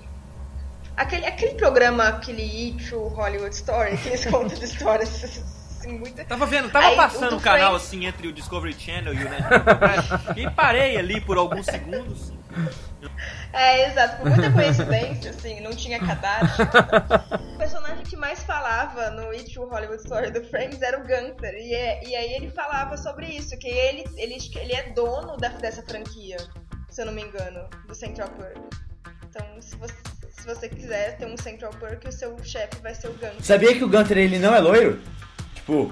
Aquele, aquele programa, aquele True Hollywood Story, que eles contam de histórias assim, muito.
Tava vendo, tava
Aí,
passando
o
um canal
Friends-
assim entre o Discovery Channel e o Netflix. e parei ali por alguns segundos.
É, exato, por muita coincidência, assim, não tinha cadastro. o personagem que mais falava no True Hollywood Story do Friends era o Gunther. E, é- e aí ele falava sobre isso, que ele, ele, ele é dono da- dessa franquia, se eu não me engano, do Central Perk. Então, se você, se você quiser ter um Central Perk, o seu chefe vai ser o Gunther.
Sabia que o Gunter ele não é loiro? Tipo,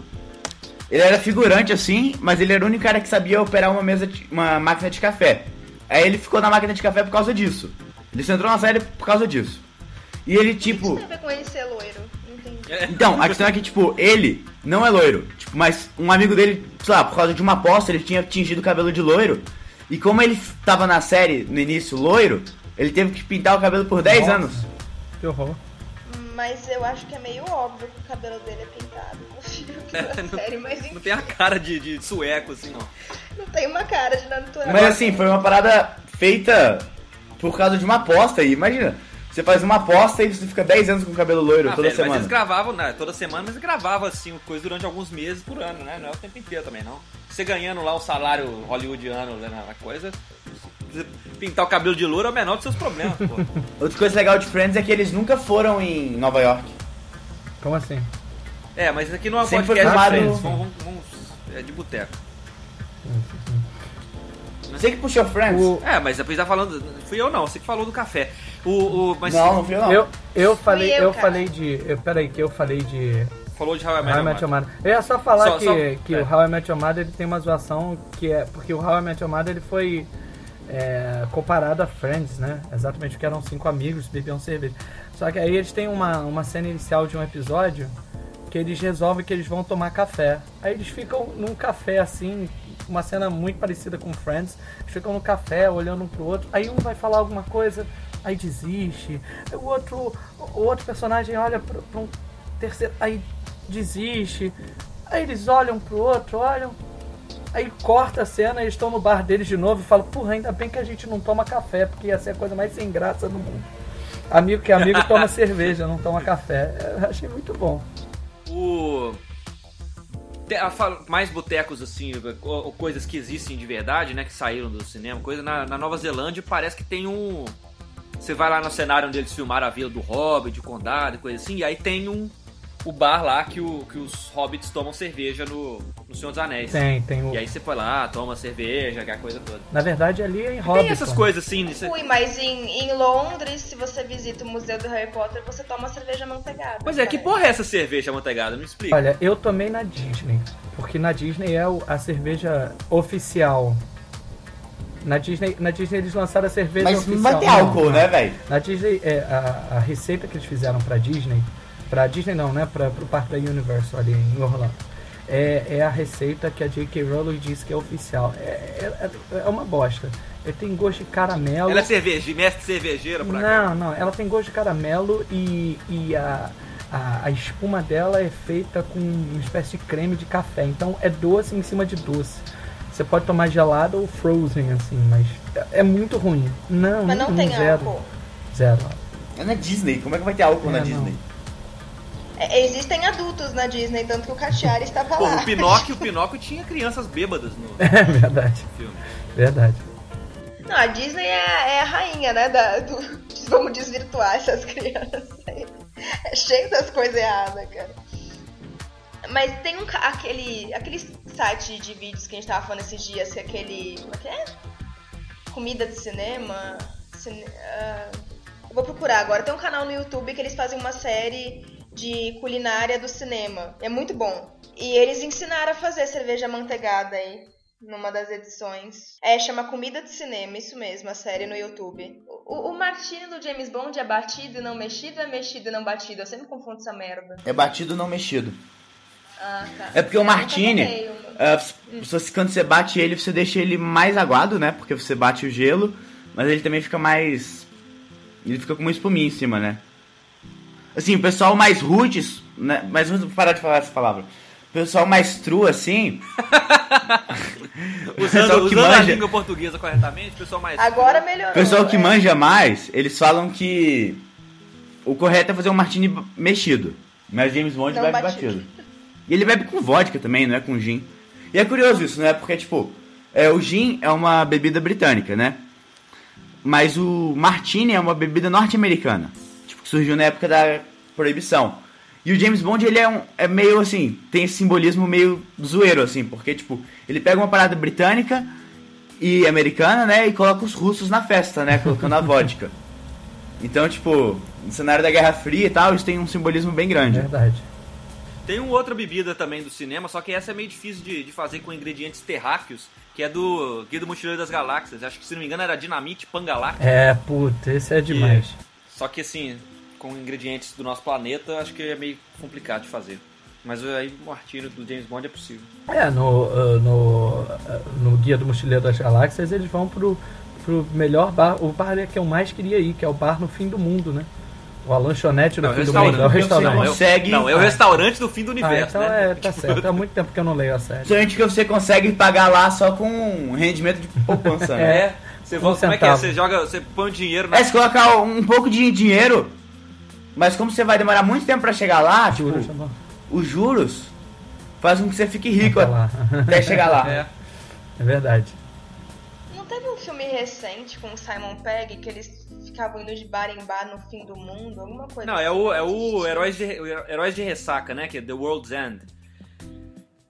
ele era figurante assim, mas ele era o único cara que sabia operar uma mesa, de- uma máquina de café. Aí ele ficou na máquina de café por causa disso. Ele só entrou na série por causa disso. E ele
O que
tipo,
isso tem a ver com ele ser loiro? Não entendi.
então, a questão é que tipo, ele não é loiro, tipo, mas um amigo dele, sei lá, por causa de uma aposta, ele tinha tingido o cabelo de loiro. E como ele tava na série no início loiro, ele teve que pintar o cabelo por 10
Nossa.
anos.
Que horror.
Mas eu acho que é meio óbvio que o cabelo dele é pintado no filme, na série, mas enfim,
Não tem a cara de, de sueco assim, não.
não tem uma cara de natural.
Mas assim, foi uma parada feita por causa de uma aposta. E imagina, você faz uma aposta e você fica 10 anos com o cabelo loiro
Ah,
toda
velho, Mas
semana.
eles gravavam, né, toda semana, mas gravavam assim, coisa durante alguns meses por ano, né? Não é o tempo inteiro também, não. Você ganhando lá o salário hollywoodiano né, na coisa, pintar o cabelo de louro é o menor dos seus problemas, pô.
Outra coisa legal de Friends é que eles nunca foram em Nova York.
Como assim?
É, mas isso aqui não é um
Sempre
podcast de Friends, vamos, vamos, vamos- é de boteco.
Você que puxou Friends?
O-
É, mas depois tá falando, fui eu não, você que falou do café. O, o, mas
Não, não fui eu não.
Eu, eu falei,
eu,
eu, falei de. Eu, peraí, que eu falei de
falou de How I Met
How I
Your
Met Your
Mother.
Mother. Eu ia só falar
Só-
que,
só-
que
é.
o How I Met Your Mother ele tem uma zoação que é. Porque o How I Met Your Mother ele foi é, comparado a Friends, né? Exatamente, porque eram cinco amigos, bebiam cerveja. Só que aí eles têm uma, uma cena inicial de um episódio que eles resolvem que eles vão tomar café. Aí eles ficam num café assim, uma cena muito parecida com Friends. Eles ficam no café olhando um pro outro. Aí um vai falar alguma coisa, aí desiste. O outro, o outro personagem olha pra, pra um terceiro, aí desiste. Aí eles olham pro outro, olham. Aí corta a cena, eles estão no bar deles de novo e falam, porra, ainda bem que a gente não toma café, porque ia ser a coisa mais sem graça do mundo. Amigo que amigo toma cerveja, não toma café. Eu achei muito bom.
O. Mais botecos, assim, ou, coisas que existem de verdade, né? Que saíram do cinema, coisa na, na Nova Zelândia parece que tem um. Você vai lá no cenário onde eles filmaram a vila do Hobbit, o condado e coisa assim, e aí tem um. O bar lá que, o, que os hobbits tomam cerveja no, no Senhor dos Anéis.
Tem, tem o.
E aí você foi lá, toma cerveja, aquela coisa toda.
Na verdade, ali é em Hobbiton.
Tem essas coisas assim, nisso-
Fui, mas em, em Londres, se você visita o Museu do Harry Potter, você toma cerveja manteigada.
Pois é, que porra é essa cerveja amanteigada? Me explica.
Olha, eu tomei na Disney, porque na Disney é a cerveja oficial. Na Disney, na Disney eles lançaram a cerveja
Mas
oficial.
ter
Não,
álcool,
não.
né, velho?
Na Disney, é, a, a receita que eles fizeram pra Disney, pra Disney não, né? Pra, pro parque da Universal ali em Orlando. É, é a receita que a J.K. Rowling disse que é oficial. É, é, é uma bosta. Ele tem gosto de caramelo.
Ela é cerveja, mestre cervejeira por acaso.
Não, não, ela tem gosto de caramelo e, e a, a, a espuma dela é feita com uma espécie de creme de café. Então é doce em cima de doce. Você pode tomar gelado ou frozen, assim, mas é- é muito ruim. Não,
Mas não
nenhum,
tem
zero.
álcool.
Zero.
É na Disney, como é que vai ter álcool
É,
na
não.
É, existem adultos na Disney, tanto que o Cachiari estava
Pô,
lá.
o Pinóquio, o Pinóquio tinha crianças bêbadas no
É verdade,
filme.
verdade.
Não, a Disney é, é a rainha, né? Da, do, vamos desvirtuar essas crianças aí. É cheio das coisas erradas, cara. Mas tem um aquele, aquele site de vídeos que a gente tava falando esses dias, que é aquele. Como é que é? Comida de cinema. cine- ah, eu vou procurar agora. Tem um canal no YouTube que eles fazem uma série de culinária do cinema. É muito bom. E eles ensinaram a fazer cerveja manteigada aí numa das edições. É, chama Comida de Cinema, isso mesmo, a série no YouTube. O, o martini do James Bond é batido e não mexido ou é mexido e não batido? Eu sempre confundo essa merda.
É batido não mexido.
Ah, tá.
É porque o Martini, se você- quando você bate ele, você deixa ele mais aguado, né? Porque você bate o gelo, mas ele também fica mais. Ele fica com uma espuminha em cima, né? Assim, o pessoal mais roots, né? Mas vamos parar de falar essa palavra. O pessoal mais true, assim. o
Usando,
pessoal que
usando a
manja.
língua portuguesa corretamente, o pessoal mais.
Agora melhorou.
O pessoal que
é.
manja mais, eles falam que o correto é fazer um martini mexido. Mas James Bond
Não
bebe
batido.
batido. E ele bebe com vodka também, não é com gin. E é curioso isso, né? Porque, tipo, é, o gin é uma bebida britânica, né? Mas o martini é uma bebida norte-americana. Surgiu na época da proibição. E o James Bond, ele é, um, é meio assim, tem esse simbolismo meio zoeiro, assim, porque, tipo, ele pega uma parada britânica e americana, né? E coloca os russos na festa, né? Colocando a vodka. Então, tipo, no cenário da Guerra Fria e tal, isso tem um simbolismo bem grande.
Verdade.
Tem uma outra bebida também do cinema, só que essa é meio difícil de, de fazer com ingredientes terráqueos, que é do Guia do Mochileiro das Galáxias. Acho que, se não me engano, era dinamite pangaláctica.
É, puta, esse é demais.
Só que, assim, com ingredientes do nosso planeta, acho que é meio complicado de fazer. Mas aí o martini do James Bond é possível.
É, no, ah, no, ah, no Guia do Mochileiro das Galáxias eles vão pro, pro melhor bar, o bar que eu mais queria ir, que é o bar no fim do mundo, né? O a lanchonete no
Não,
fim do mundo, é o
Você
restaurante.
Não, é o-
consegue-
Não, é o restaurante do fim do
Ah,
universo,
então
né?
é, tá certo. Há muito tempo que eu não leio a série.
Principalmente que você consegue pagar lá só com um rendimento de poupança, né?
É. Você
Um
volta, como é que é? Você joga, você põe o dinheiro na
É, se colocar um pouco de dinheiro, mas como você vai demorar muito tempo pra chegar lá, tipo, os juros fazem com que você fique rico
Até
chegar lá.
É.
É verdade.
Não teve um filme recente com o Simon Pegg que eles ficavam indo de bar em bar no fim do mundo? Alguma coisa
Não, é
assim,
o, é o
assisti.
Heróis de, o Heróis de Ressaca, né? Que é The World's End.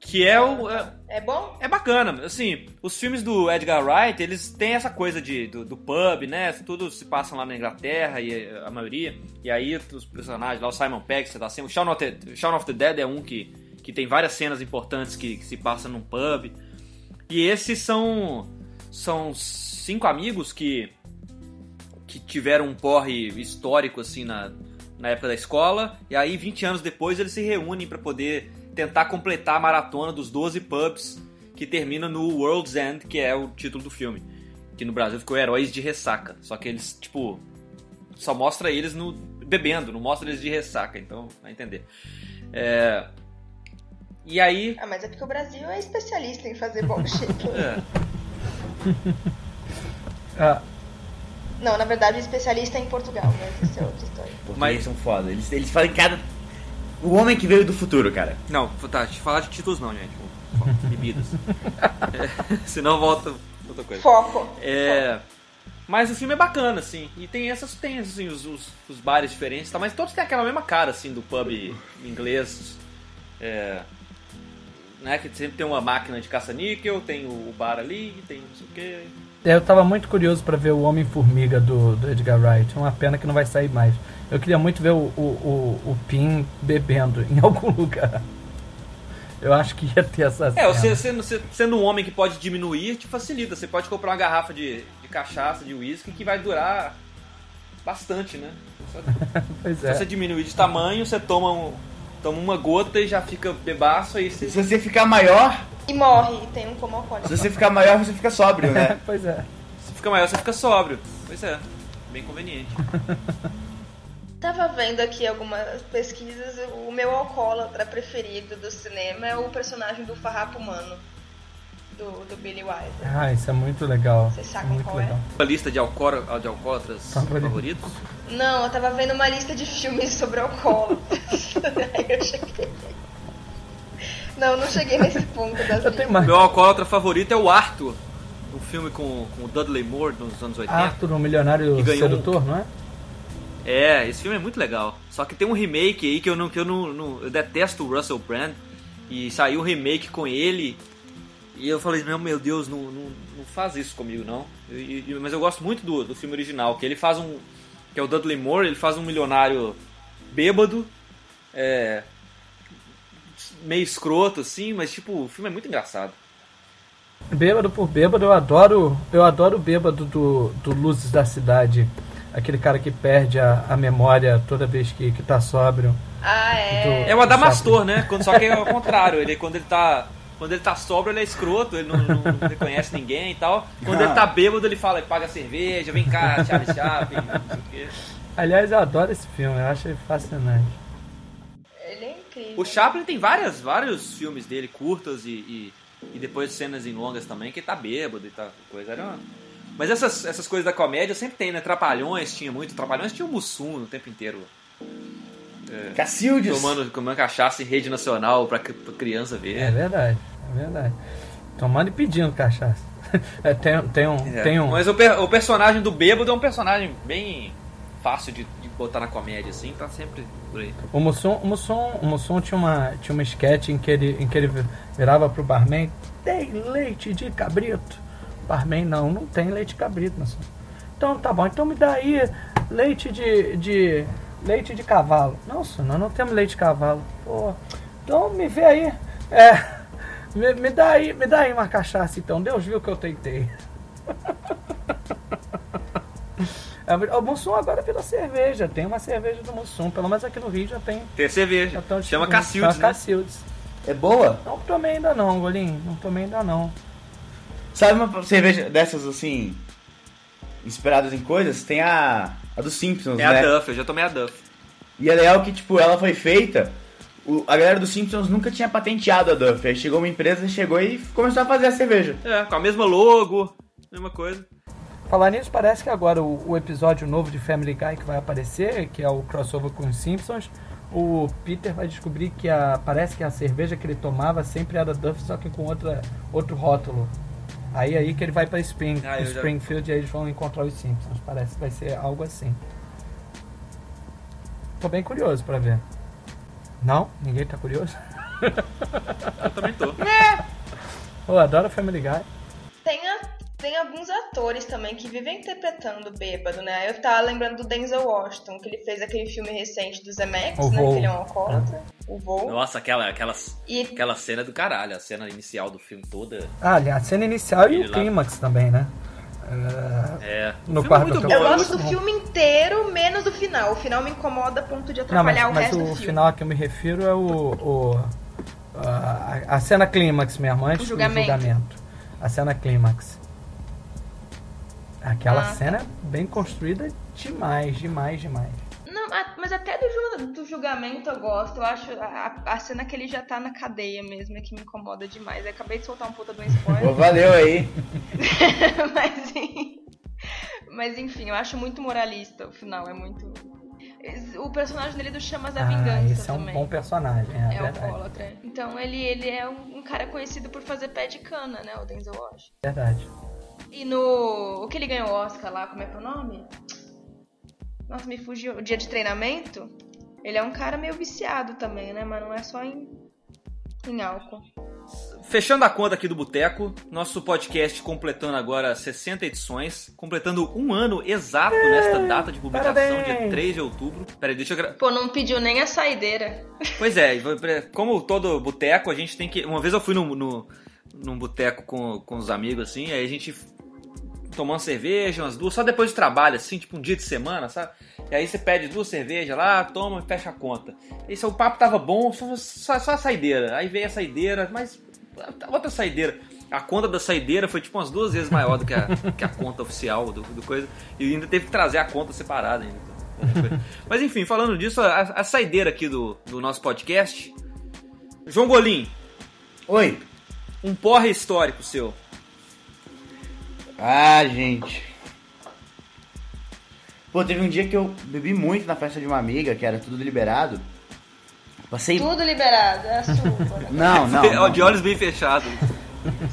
Que é o. É,
É bom?
é bacana, assim, os filmes do Edgar Wright, eles têm essa coisa de, do, do pub, né? Tudo se passam lá na Inglaterra, e eh, a maioria. E aí os personagens lá, o Simon Pegg, você tá assim, o Shaun of the, Shaun of the Dead é um que, que tem várias cenas importantes que, que se passam num pub. E esses são, são cinco amigos que, que tiveram um porre histórico, assim, na, na época da escola. E aí, 20 anos depois, eles se reúnem para poder tentar completar a maratona dos 12 pubs que termina no World's End, que é o título do filme. Que no Brasil ficou Heróis de Ressaca. Só que eles, tipo, só mostra eles no bebendo, não mostra eles de ressaca, então vai entender. É, E aí.
Ah, mas é porque o Brasil é especialista em fazer bom shape.
é,
Ah,
Não, na verdade, o especialista é em Portugal, mas isso é outra história.
Portugueses
Mas-
são foda. Eles, eles fazem cada. O homem que veio do futuro, cara.
Não, tá, falar de títulos não, gente. Bebidas. É, senão volta outra coisa.
Foco.
É. Mas o filme é bacana, assim. E tem essas, tem assim, os, os, os bares diferentes, e tal, mas todos têm aquela mesma cara, assim, do pub inglês. É, né, que sempre tem uma máquina de caça-níquel, tem o, o bar ali, tem não sei o quê.
Eu tava muito curioso pra ver o Homem-Formiga do, do Edgar Wright. É uma pena que não vai sair mais. Eu queria muito ver o, o, o, o Pim bebendo em algum lugar. Eu acho que ia ter essa
É, você sendo, sendo um homem que pode diminuir, te facilita. Você pode comprar uma garrafa de, de cachaça, de uísque, que vai durar bastante, né?
Pois
Se
é.
você diminuir de tamanho, você toma, um, toma uma gota e já fica bebaço, aí você...
Se você ficar maior,
E morre, tem um como alcoólico.
se você ficar maior, você fica sóbrio, né?
pois é.
Se fica maior, você fica sóbrio. Pois é, bem conveniente.
Tava vendo aqui algumas pesquisas, o meu alcoólatra preferido do cinema é o personagem do Farrapo Humano, do, do Billy Wilder.
Ah, isso é muito legal.
Vocês sacam
muito
qual é?
legal.
Uma lista de, alcó de alcoólatras
Favorito.
favoritos?
Não, eu tava vendo uma lista de filmes sobre alcoólatras. Aí eu cheguei. Não, não cheguei nesse ponto das
Eu tenho mais.
Meu alcoólatra favorito é o Arthur. Um filme com, com o Dudley Moore nos anos 80.
Arthur, o milionário
Que ganhou um-
sedutor, não é?
É, esse filme é muito legal. Só que tem um remake aí que eu não. Que eu, não, não- eu detesto o Russell Brand. E saiu um remake com ele. E eu falei, não, meu Deus, não, não, não faz isso comigo, não. E- e- mas eu gosto muito do, do filme original, que ele faz um. Que é o Dudley Moore, ele faz um milionário bêbado. É. Meio escroto, assim, mas tipo, o filme é muito engraçado.
Bêbado por bêbado, eu adoro. Eu adoro o bêbado do, do Luzes da Cidade. Aquele cara que perde a, a memória toda vez que, que tá sóbrio.
Ah, é.
É o Adamastor, né? Quando, só que é o contrário. Ele, quando ele tá. Quando ele tá sóbrio, ele é escroto, ele não, não reconhece ninguém e tal. Quando ele tá bêbado, ele fala, ele paga cerveja, vem cá, Charlie Chaplin, não sei o quê.
Aliás, eu adoro esse filme, eu acho ele fascinante.
É.
O Chaplin tem várias, vários filmes dele, curtas e, e, e depois cenas em longas também, que ele tá bêbado e tal, coisa. Era uma... Mas essas, essas coisas da comédia sempre tem, né? Trapalhões tinha muito. Trapalhões tinha o Mussum no tempo inteiro
Cacildes.
Tomando, tomando cachaça em rede nacional pra, pra criança ver.
É verdade, é verdade. Tomando e pedindo cachaça. É, tem, tem um.
É.
Tem um
Mas o, per- o personagem do bêbado é um personagem bem fácil de botar na comédia, assim, tá sempre por aí.
O Mussum, o Mussum, o Mussum tinha uma tinha uma sketch em que ele em que ele virava pro barman, tem leite de cabrito. Barman não, não tem leite de cabrito, Mussum. Então tá bom, então me dá aí leite de, de leite de cavalo. Não, senhor, nós não temos leite de cavalo. Pô, então me vê aí. É, me, me dá aí, me dá aí uma cachaça então. Deus viu que eu tentei. É, o Mussum agora virou cerveja. Tem uma cerveja do Mussum. Pelo menos aqui no Rio já tem.
Tem cerveja.
Já tão
Chama. Cacildes,
Chama
né?
Cacildes.
É boa?
Não tomei ainda não, Golinho. Não tomei ainda não.
Sabe uma cerveja dessas assim, inspiradas em coisas? Tem a, a dos Simpsons,
É a
né?
Duff, eu já tomei a Duff.
E é legal que, tipo, ela foi feita. o- a galera dos Simpsons nunca tinha patenteado a Duff. Aí chegou uma empresa, chegou e começou a fazer a cerveja.
É, com a mesma logo, mesma coisa.
Falar nisso, parece que agora o, o episódio novo de Family Guy que vai aparecer, que é o crossover com os Simpsons, o Peter vai descobrir que a, parece que a cerveja que ele tomava sempre era Duff, só que com outra, outro rótulo. Aí aí que ele vai para Spring,
Ah, eu já-
Springfield e aí eles vão encontrar os Simpsons. Parece que vai ser algo assim. Tô bem curioso para ver. Não? Ninguém tá curioso?
Eu também tô.
Eu adoro Family Guy.
Tem, a- tem alguns atores também que vivem interpretando bêbado, né? Eu tava lembrando do Denzel Washington, que ele fez aquele filme recente do
O
né?
Voo.
Que ele é um alcoólatra. O Voo.
Nossa, aquela, aquela,
E
aquela cena do caralho, a cena inicial do filme toda.
Ah, aliás, a cena inicial e o
lá.
clímax também, né? É,
É.
No
o filme
quarto
é bom.
eu gosto do filme inteiro, menos o final. O final me incomoda a ponto de
Não, mas,
atrapalhar o
mas
resto do
o
filme.
final a que eu me refiro é o. o- a, a cena clímax mesmo, antes
O julgamento.
do julgamento. A cena clímax. Aquela
Ah,
cena é bem construída demais, demais, demais.
Não, mas até do, do julgamento eu gosto. Eu acho a, a cena que ele já tá na cadeia mesmo é que me incomoda demais. Eu acabei de soltar um puta de um
Pô,
spoiler.
valeu aí.
mas, mas enfim, eu acho muito moralista o final. É muito. O personagem dele do Chamas da
ah,
Vingança
esse é um
também.
bom personagem, é,
É o
verdade.
alcoólatra. Então ele, ele é um, um cara conhecido por fazer pé de cana, né? O Denzel Washington.
Verdade.
E no. O que ele ganhou o Oscar lá, como é que é o nome? Nossa, me fugiu. O dia de treinamento. Ele é um cara meio viciado também, né? Mas não é só em. em álcool.
Fechando a conta aqui do Boteco, nosso podcast completando agora 60 edições, completando um ano exato nesta data de publicação,
parabéns!
dia 3 de outubro. Peraí, deixa eu gra...
Pô, não pediu nem a saideira.
Pois é, como todo boteco, a gente tem que. Uma vez eu fui no, no, num boteco com, com os amigos, assim, aí a gente uma cerveja, umas duas, só depois do trabalho, assim, tipo um dia de semana, sabe? E aí você pede duas cervejas lá, toma e fecha a conta. Esse o papo tava bom, só, só, só a saideira. Aí veio a saideira, mas outra saideira. A conta da saideira foi tipo umas duas vezes maior do que a, que a conta oficial do, do coisa. E ainda teve que trazer a conta separada ainda. Mas enfim, falando disso, a, a saideira aqui do, do nosso podcast. João Golim,
Oi.
um porre histórico seu.
Ah, gente. Pô, teve um dia que eu bebi muito na festa de uma amiga, que era tudo liberado. Passei.
Tudo liberado, é a sua. né?
Não, não. não.
de olhos bem fechados.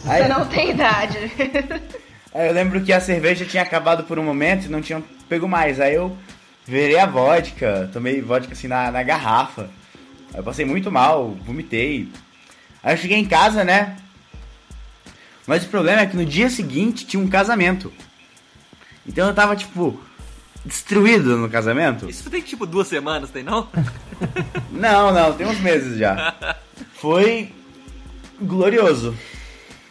Aí,
Você não tem idade.
aí eu lembro que a cerveja tinha acabado por um momento e não tinha pego mais. Aí eu virei a vodka, tomei vodka assim na, na garrafa. Aí eu passei muito mal, vomitei. Aí eu cheguei em casa, né? Mas o problema é que no dia seguinte tinha um casamento. Então eu tava, tipo, destruído no casamento.
Isso tem tipo duas semanas, tem não?
Não, não, tem uns meses já. Foi glorioso.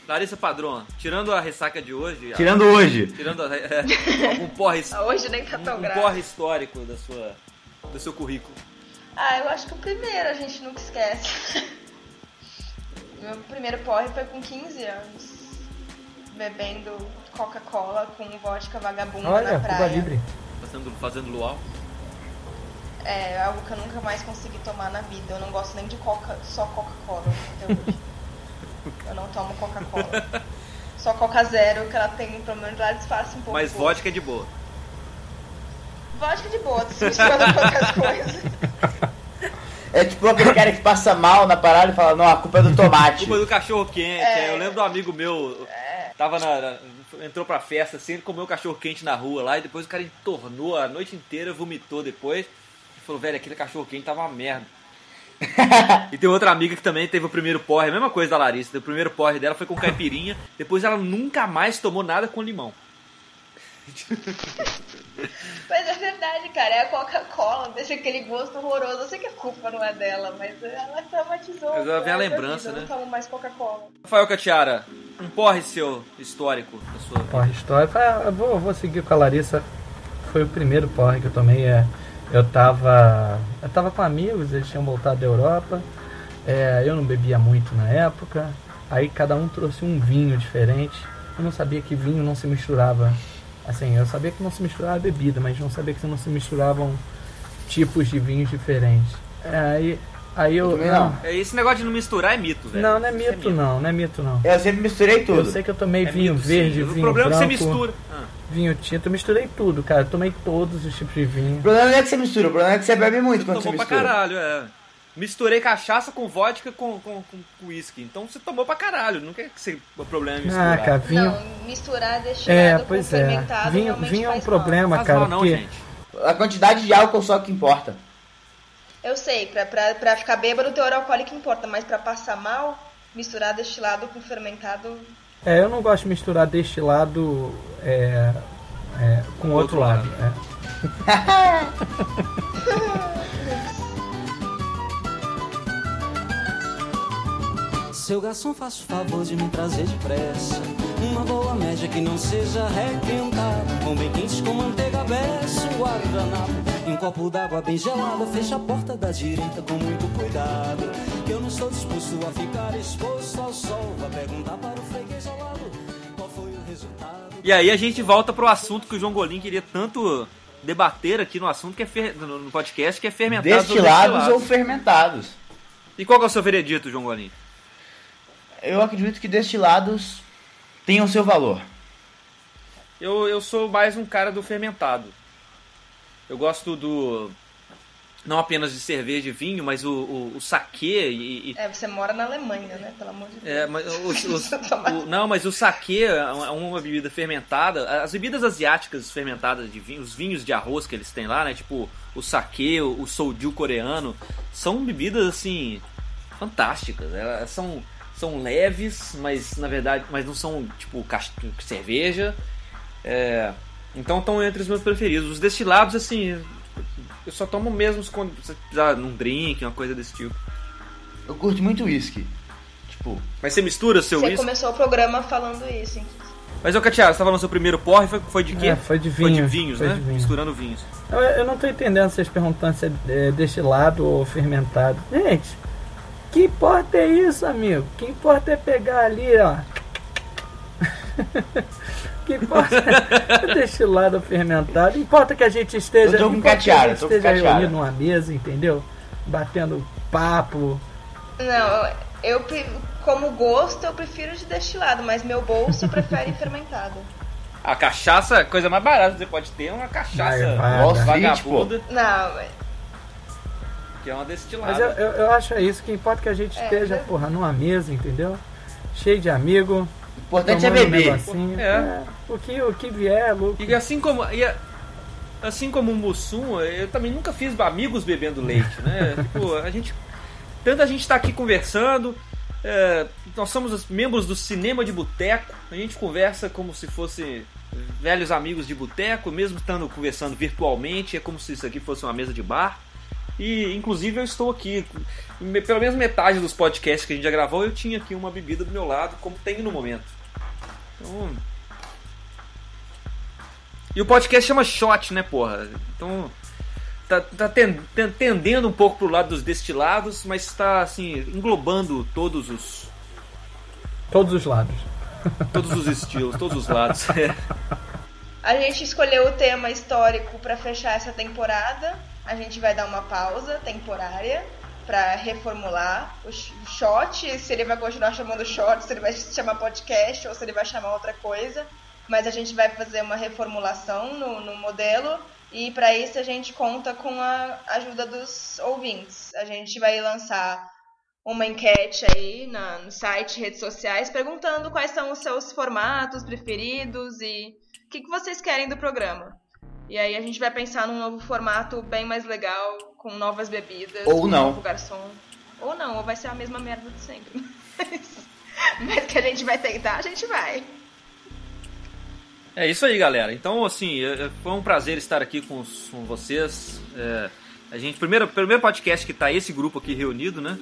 Larissa Padrão, tirando a ressaca de hoje, a-
Tirando hoje.
tirando a- é, algum porre,
Hoje nem tá tão
um
grave.
porre histórico da sua, do seu currículo.
Ah, eu acho que o primeiro a gente nunca esquece. Meu primeiro porre foi com 15 anos. Bebendo Coca-Cola com vodka vagabunda
Olha,
na
Cuba
praia.
Libre.
Fazendo, fazendo luau.
É algo que eu nunca mais consegui tomar na vida. Eu não gosto nem de coca, só Coca-Cola até hoje. Eu não tomo Coca-Cola. Só Coca Zero, que ela tem, pelo menos ela disfarça um pouco.
Mas vodka é de boa.
Vodka de boa, se misturando com outras coisas.
É tipo aquele cara que passa mal na parada e fala, não, a culpa é do tomate.
Culpa do cachorro quente.
É.
é, Eu lembro do amigo meu, tava na, na- entrou pra festa assim, ele comeu cachorro quente na rua lá e depois o cara entornou a noite inteira, vomitou depois. E falou, velho, aquele cachorro quente tava uma merda. e tem outra amiga que também teve o primeiro porre, a mesma coisa da Larissa. O primeiro porre dela foi com caipirinha, depois ela nunca mais tomou nada com limão.
Mas é verdade, cara, é a Coca-Cola, deixa aquele gosto horroroso. Eu sei que a culpa não é dela, mas ela traumatizou.
Mas ela vem a lembrança,
vida,
né?
Eu não tomo mais Coca-Cola.
Rafael Catiara, um porre seu histórico da sua.
Porra, história. Ah, eu vou, vou seguir com a Larissa. Foi o primeiro porre que eu tomei. É, eu tava. Eu tava com amigos, eles tinham voltado da Europa. É, eu não bebia muito na época. Aí cada um trouxe um vinho diferente. Eu não sabia que vinho não se misturava. Assim, eu sabia que não se misturava bebida, mas não sabia que não se misturavam tipos de vinhos diferentes. É, aí, aí eu.
não.
É, Esse negócio de não misturar é mito, velho.
Não, não é
Isso
mito, não, não é mito não.
Eu sempre misturei tudo.
Eu sei que eu tomei
É
vinho
mito,
verde,
sim.
vinho
O problema
branco,
é que você mistura. Ah.
vinho tinto, eu misturei tudo, cara. Eu tomei todos os tipos de vinho.
O problema não é que você mistura, o problema é que você bebe muito quando você
tomou pra
mistura.
caralho, é. Misturei cachaça com vodka com, com, com uísque. Então você tomou pra caralho. Não quer que você, o problema é misturar.
Ah, cara, vinho.
Não, misturar destilado
É,
com
pois é.
fermentado
Vinho, vinho é um problema,
Faz
cara.
mal não,
porque
gente.
A quantidade de álcool só que importa.
Eu sei, pra, pra, pra ficar bêbado o teor alcoólico importa, mas pra passar mal, misturar destilado com fermentado...
É, eu não gosto de misturar destilado é, é, com outro,
Outro
lado.
lado.
Seu garçom, faça o favor de me trazer depressa. Uma boa média que não seja requentada. Com bem quentes com manteiga beça, um guardanapo E um copo d'água bem gelada Fecha a porta da direita com muito cuidado. Que eu não estou disposto a ficar exposto ao sol. Vá perguntar para o freguês ao lado Qual foi o resultado?
E aí a gente volta pro assunto que o João Golim queria tanto debater aqui no assunto que é fer... no podcast, que é fermentados
Destilados ou fermentados.
E qual que é o seu veredito, João Golim?
Eu acredito que destilados tenham seu valor.
Eu, eu sou mais um cara do fermentado. Eu gosto do. Não apenas de cerveja e vinho, mas o, o, o saquê e, e-
É, você mora na Alemanha, né? Pelo amor de Deus.
É, mas os- os- o- não, mas o saquê é uma uma bebida fermentada. As bebidas asiáticas fermentadas de vinho, os vinhos de arroz que eles têm lá, né? Tipo o saquê, o, o soju coreano, são bebidas assim fantásticas. Elas são são leves, mas na verdade, mas não são tipo cerveja. É, então estão entre os meus preferidos. Os destilados assim, eu só tomo mesmo quando você precisar num drink, uma coisa desse tipo.
Eu curto muito uísque. Tipo,
Mas você mistura seu
Você
uísque?
começou o programa falando isso, inclusive.
Mas, ô Catiara, você tava no seu primeiro porre, foi, foi de quê?
É, foi de
Foi de
vinho,
vinhos,
foi
né?
de vinho.
Misturando vinhos.
Eu, eu não tô entendendo vocês perguntando se é, é destilado ou fermentado. Gente, que importa é isso, amigo? Que importa é pegar ali, ó. que importa é destilado fermentado. Importa que a gente esteja,
Eu tô com
importa que esteja reunido numa mesa, entendeu? Batendo papo.
Não, eu como gosto eu prefiro de destilado, mas meu bolso prefere fermentado.
A cachaça, a coisa mais barata que você pode ter é uma cachaça
Street,
vagabunda,
Não, mas-
que é uma destilada.
Mas eu, eu, eu acho é isso, que importa que a gente
É,
esteja,
né?
porra, numa mesa, entendeu? Cheio de amigo.
o importante é
um
beber.
negocinho.
É.
É, o, que, o que vier, lucro.
E assim como. e a- assim como o Mussum, eu também nunca fiz amigos bebendo leite, né? tipo, a gente. Tanta gente tá aqui conversando. é, nós somos os membros do Cinema de Boteco. A gente conversa como se fosse velhos amigos de boteco, mesmo estando conversando virtualmente. É como se isso aqui fosse uma mesa de bar. E inclusive eu estou aqui, me- pelo menos metade dos podcasts que a gente já gravou, eu tinha aqui uma bebida do meu lado, como tenho no momento. Então, e o podcast chama Shot, né, porra? Então. Tá, tá ten- ten- tendendo um pouco pro lado dos destilados, mas tá, assim, englobando todos os.
Todos os lados.
Todos os estilos, todos os lados. É.
A gente escolheu o tema histórico pra fechar essa temporada. A gente vai dar uma pausa temporária pra reformular o shot, se ele vai continuar chamando shot, se ele vai chamar podcast ou se ele vai chamar outra coisa. Mas a gente vai fazer uma reformulação no, no modelo
E para isso a gente conta com a ajuda dos ouvintes. A gente vai lançar uma enquete aí na, no site, redes sociais, perguntando quais são os seus formatos preferidos e o que, que vocês querem do programa. E aí a gente vai pensar num novo formato bem mais legal, com novas bebidas,
Ou
com
não.
um novo garçom. Ou não, ou vai ser a mesma merda de sempre. Mas, mas que a gente vai tentar, a gente vai.
É isso aí, galera. Então, assim, é- é- foi um prazer estar aqui com, com vocês. É, a gente, primeiro, primeiro podcast que tá esse grupo aqui reunido, né?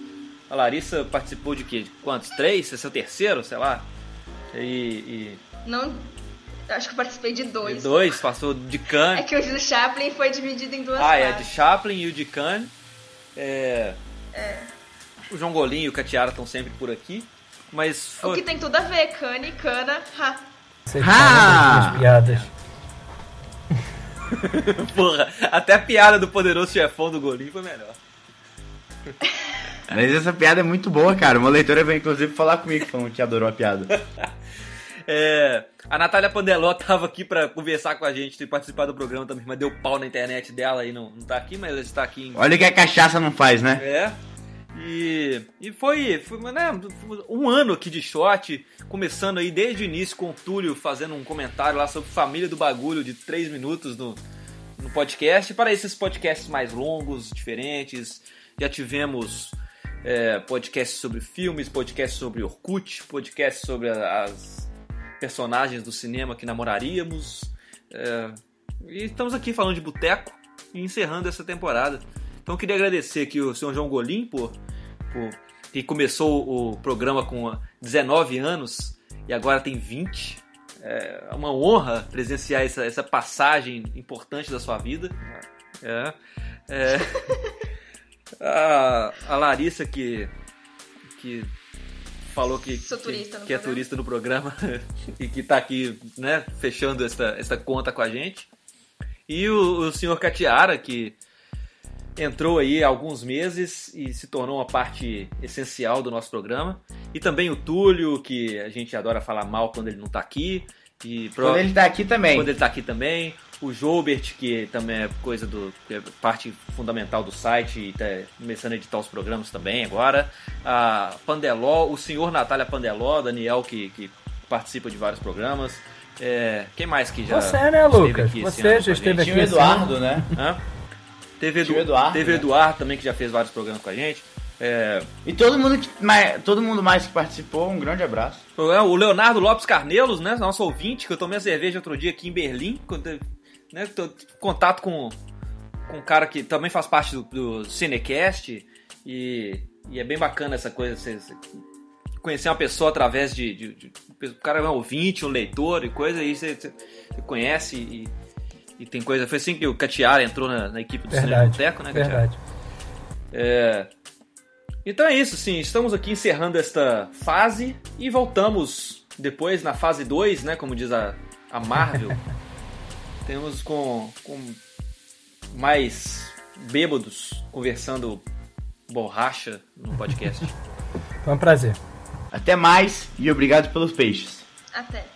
A Larissa participou de quê? De quantos? Três? Esse é o terceiro, sei lá. E, e-
Não. Acho que eu participei de
e
dois.
dois, passou de
É
Cannes.
que o do Chaplin foi dividido em duas
Ah, é, de
partes.
Chaplin e o de Cannes. É, O João Golinho e o Catiara estão sempre por aqui. Mas
O
foi.
que tem tudo a ver, cane, cana, ha.
Você
Ah!
das piadas.
Porra, até a piada do poderoso chefão do Golinho foi melhor.
Mas essa piada é muito boa, cara. Uma leitora veio inclusive falar comigo falando que adorou a piada.
É, a Natália Pandeló tava aqui pra conversar com a gente e participar do programa também, mas deu pau na internet dela e não, não tá aqui, mas ela está aqui em.
Olha o que a cachaça não faz, né?
É. E, e foi, foi né, um ano aqui de shot, começando aí desde o início com o Túlio fazendo um comentário lá sobre família do bagulho de 3 minutos no, no podcast. Para esses podcasts mais longos, diferentes, já tivemos é, podcasts sobre filmes, podcasts sobre Orkut, podcasts sobre as personagens do cinema que namoraríamos. É, e estamos aqui falando de boteco e encerrando essa temporada. Então eu queria agradecer aqui o senhor João Golim por, por que começou o programa com 19 anos e agora tem 20. É uma honra presenciar essa, essa passagem importante da sua vida. É. É. A, a Larissa que, que falou que,
no
que é turista no programa e que tá aqui, né, fechando essa, essa conta com a gente. E o, o senhor Catiara, que entrou aí há alguns meses e se tornou uma parte essencial do nosso programa. E também o Túlio, que a gente adora falar mal quando ele não tá aqui. E pro-
Quando ele tá aqui também.
quando ele tá aqui também. O Joubert, que também é coisa do. que é parte fundamental do site e tá começando a editar os programas também agora. A Pandeló, o senhor Natália Pandeló, Daniel, que, que participa de vários programas. É, quem mais que já.
Você, né, Lucas?
aqui esse
Você
ano
já esteve aqui
Tinha o Eduardo, né?
Hã? Teve, Edu,
Eduardo,
teve o
né?
Eduardo também, que já fez vários programas com a gente. É,
E todo mundo, que, mais, todo mundo mais que participou, um grande abraço.
o Leonardo Lopes Carnelos, né? Nosso ouvinte, que eu tomei a cerveja outro dia aqui em Berlim. quando- Né, tô- contato com, com um cara que também faz parte do, do Cinecast. E, e é bem bacana essa coisa. Você, você conhecer uma pessoa através de, de, de- O cara é um ouvinte, um leitor e coisa, e você, você- você conhece e, e tem coisa. Foi assim que o Catiara entrou na, na equipe do Cinema. Boteco, né, Catiara?
Verdade.
É. Então é isso, sim. Estamos aqui encerrando esta fase e voltamos depois na fase 2, né? Como diz a, a Marvel. Temos com, com mais bêbados conversando borracha no podcast.
Foi um prazer.
Até mais e obrigado pelos peixes.
Até.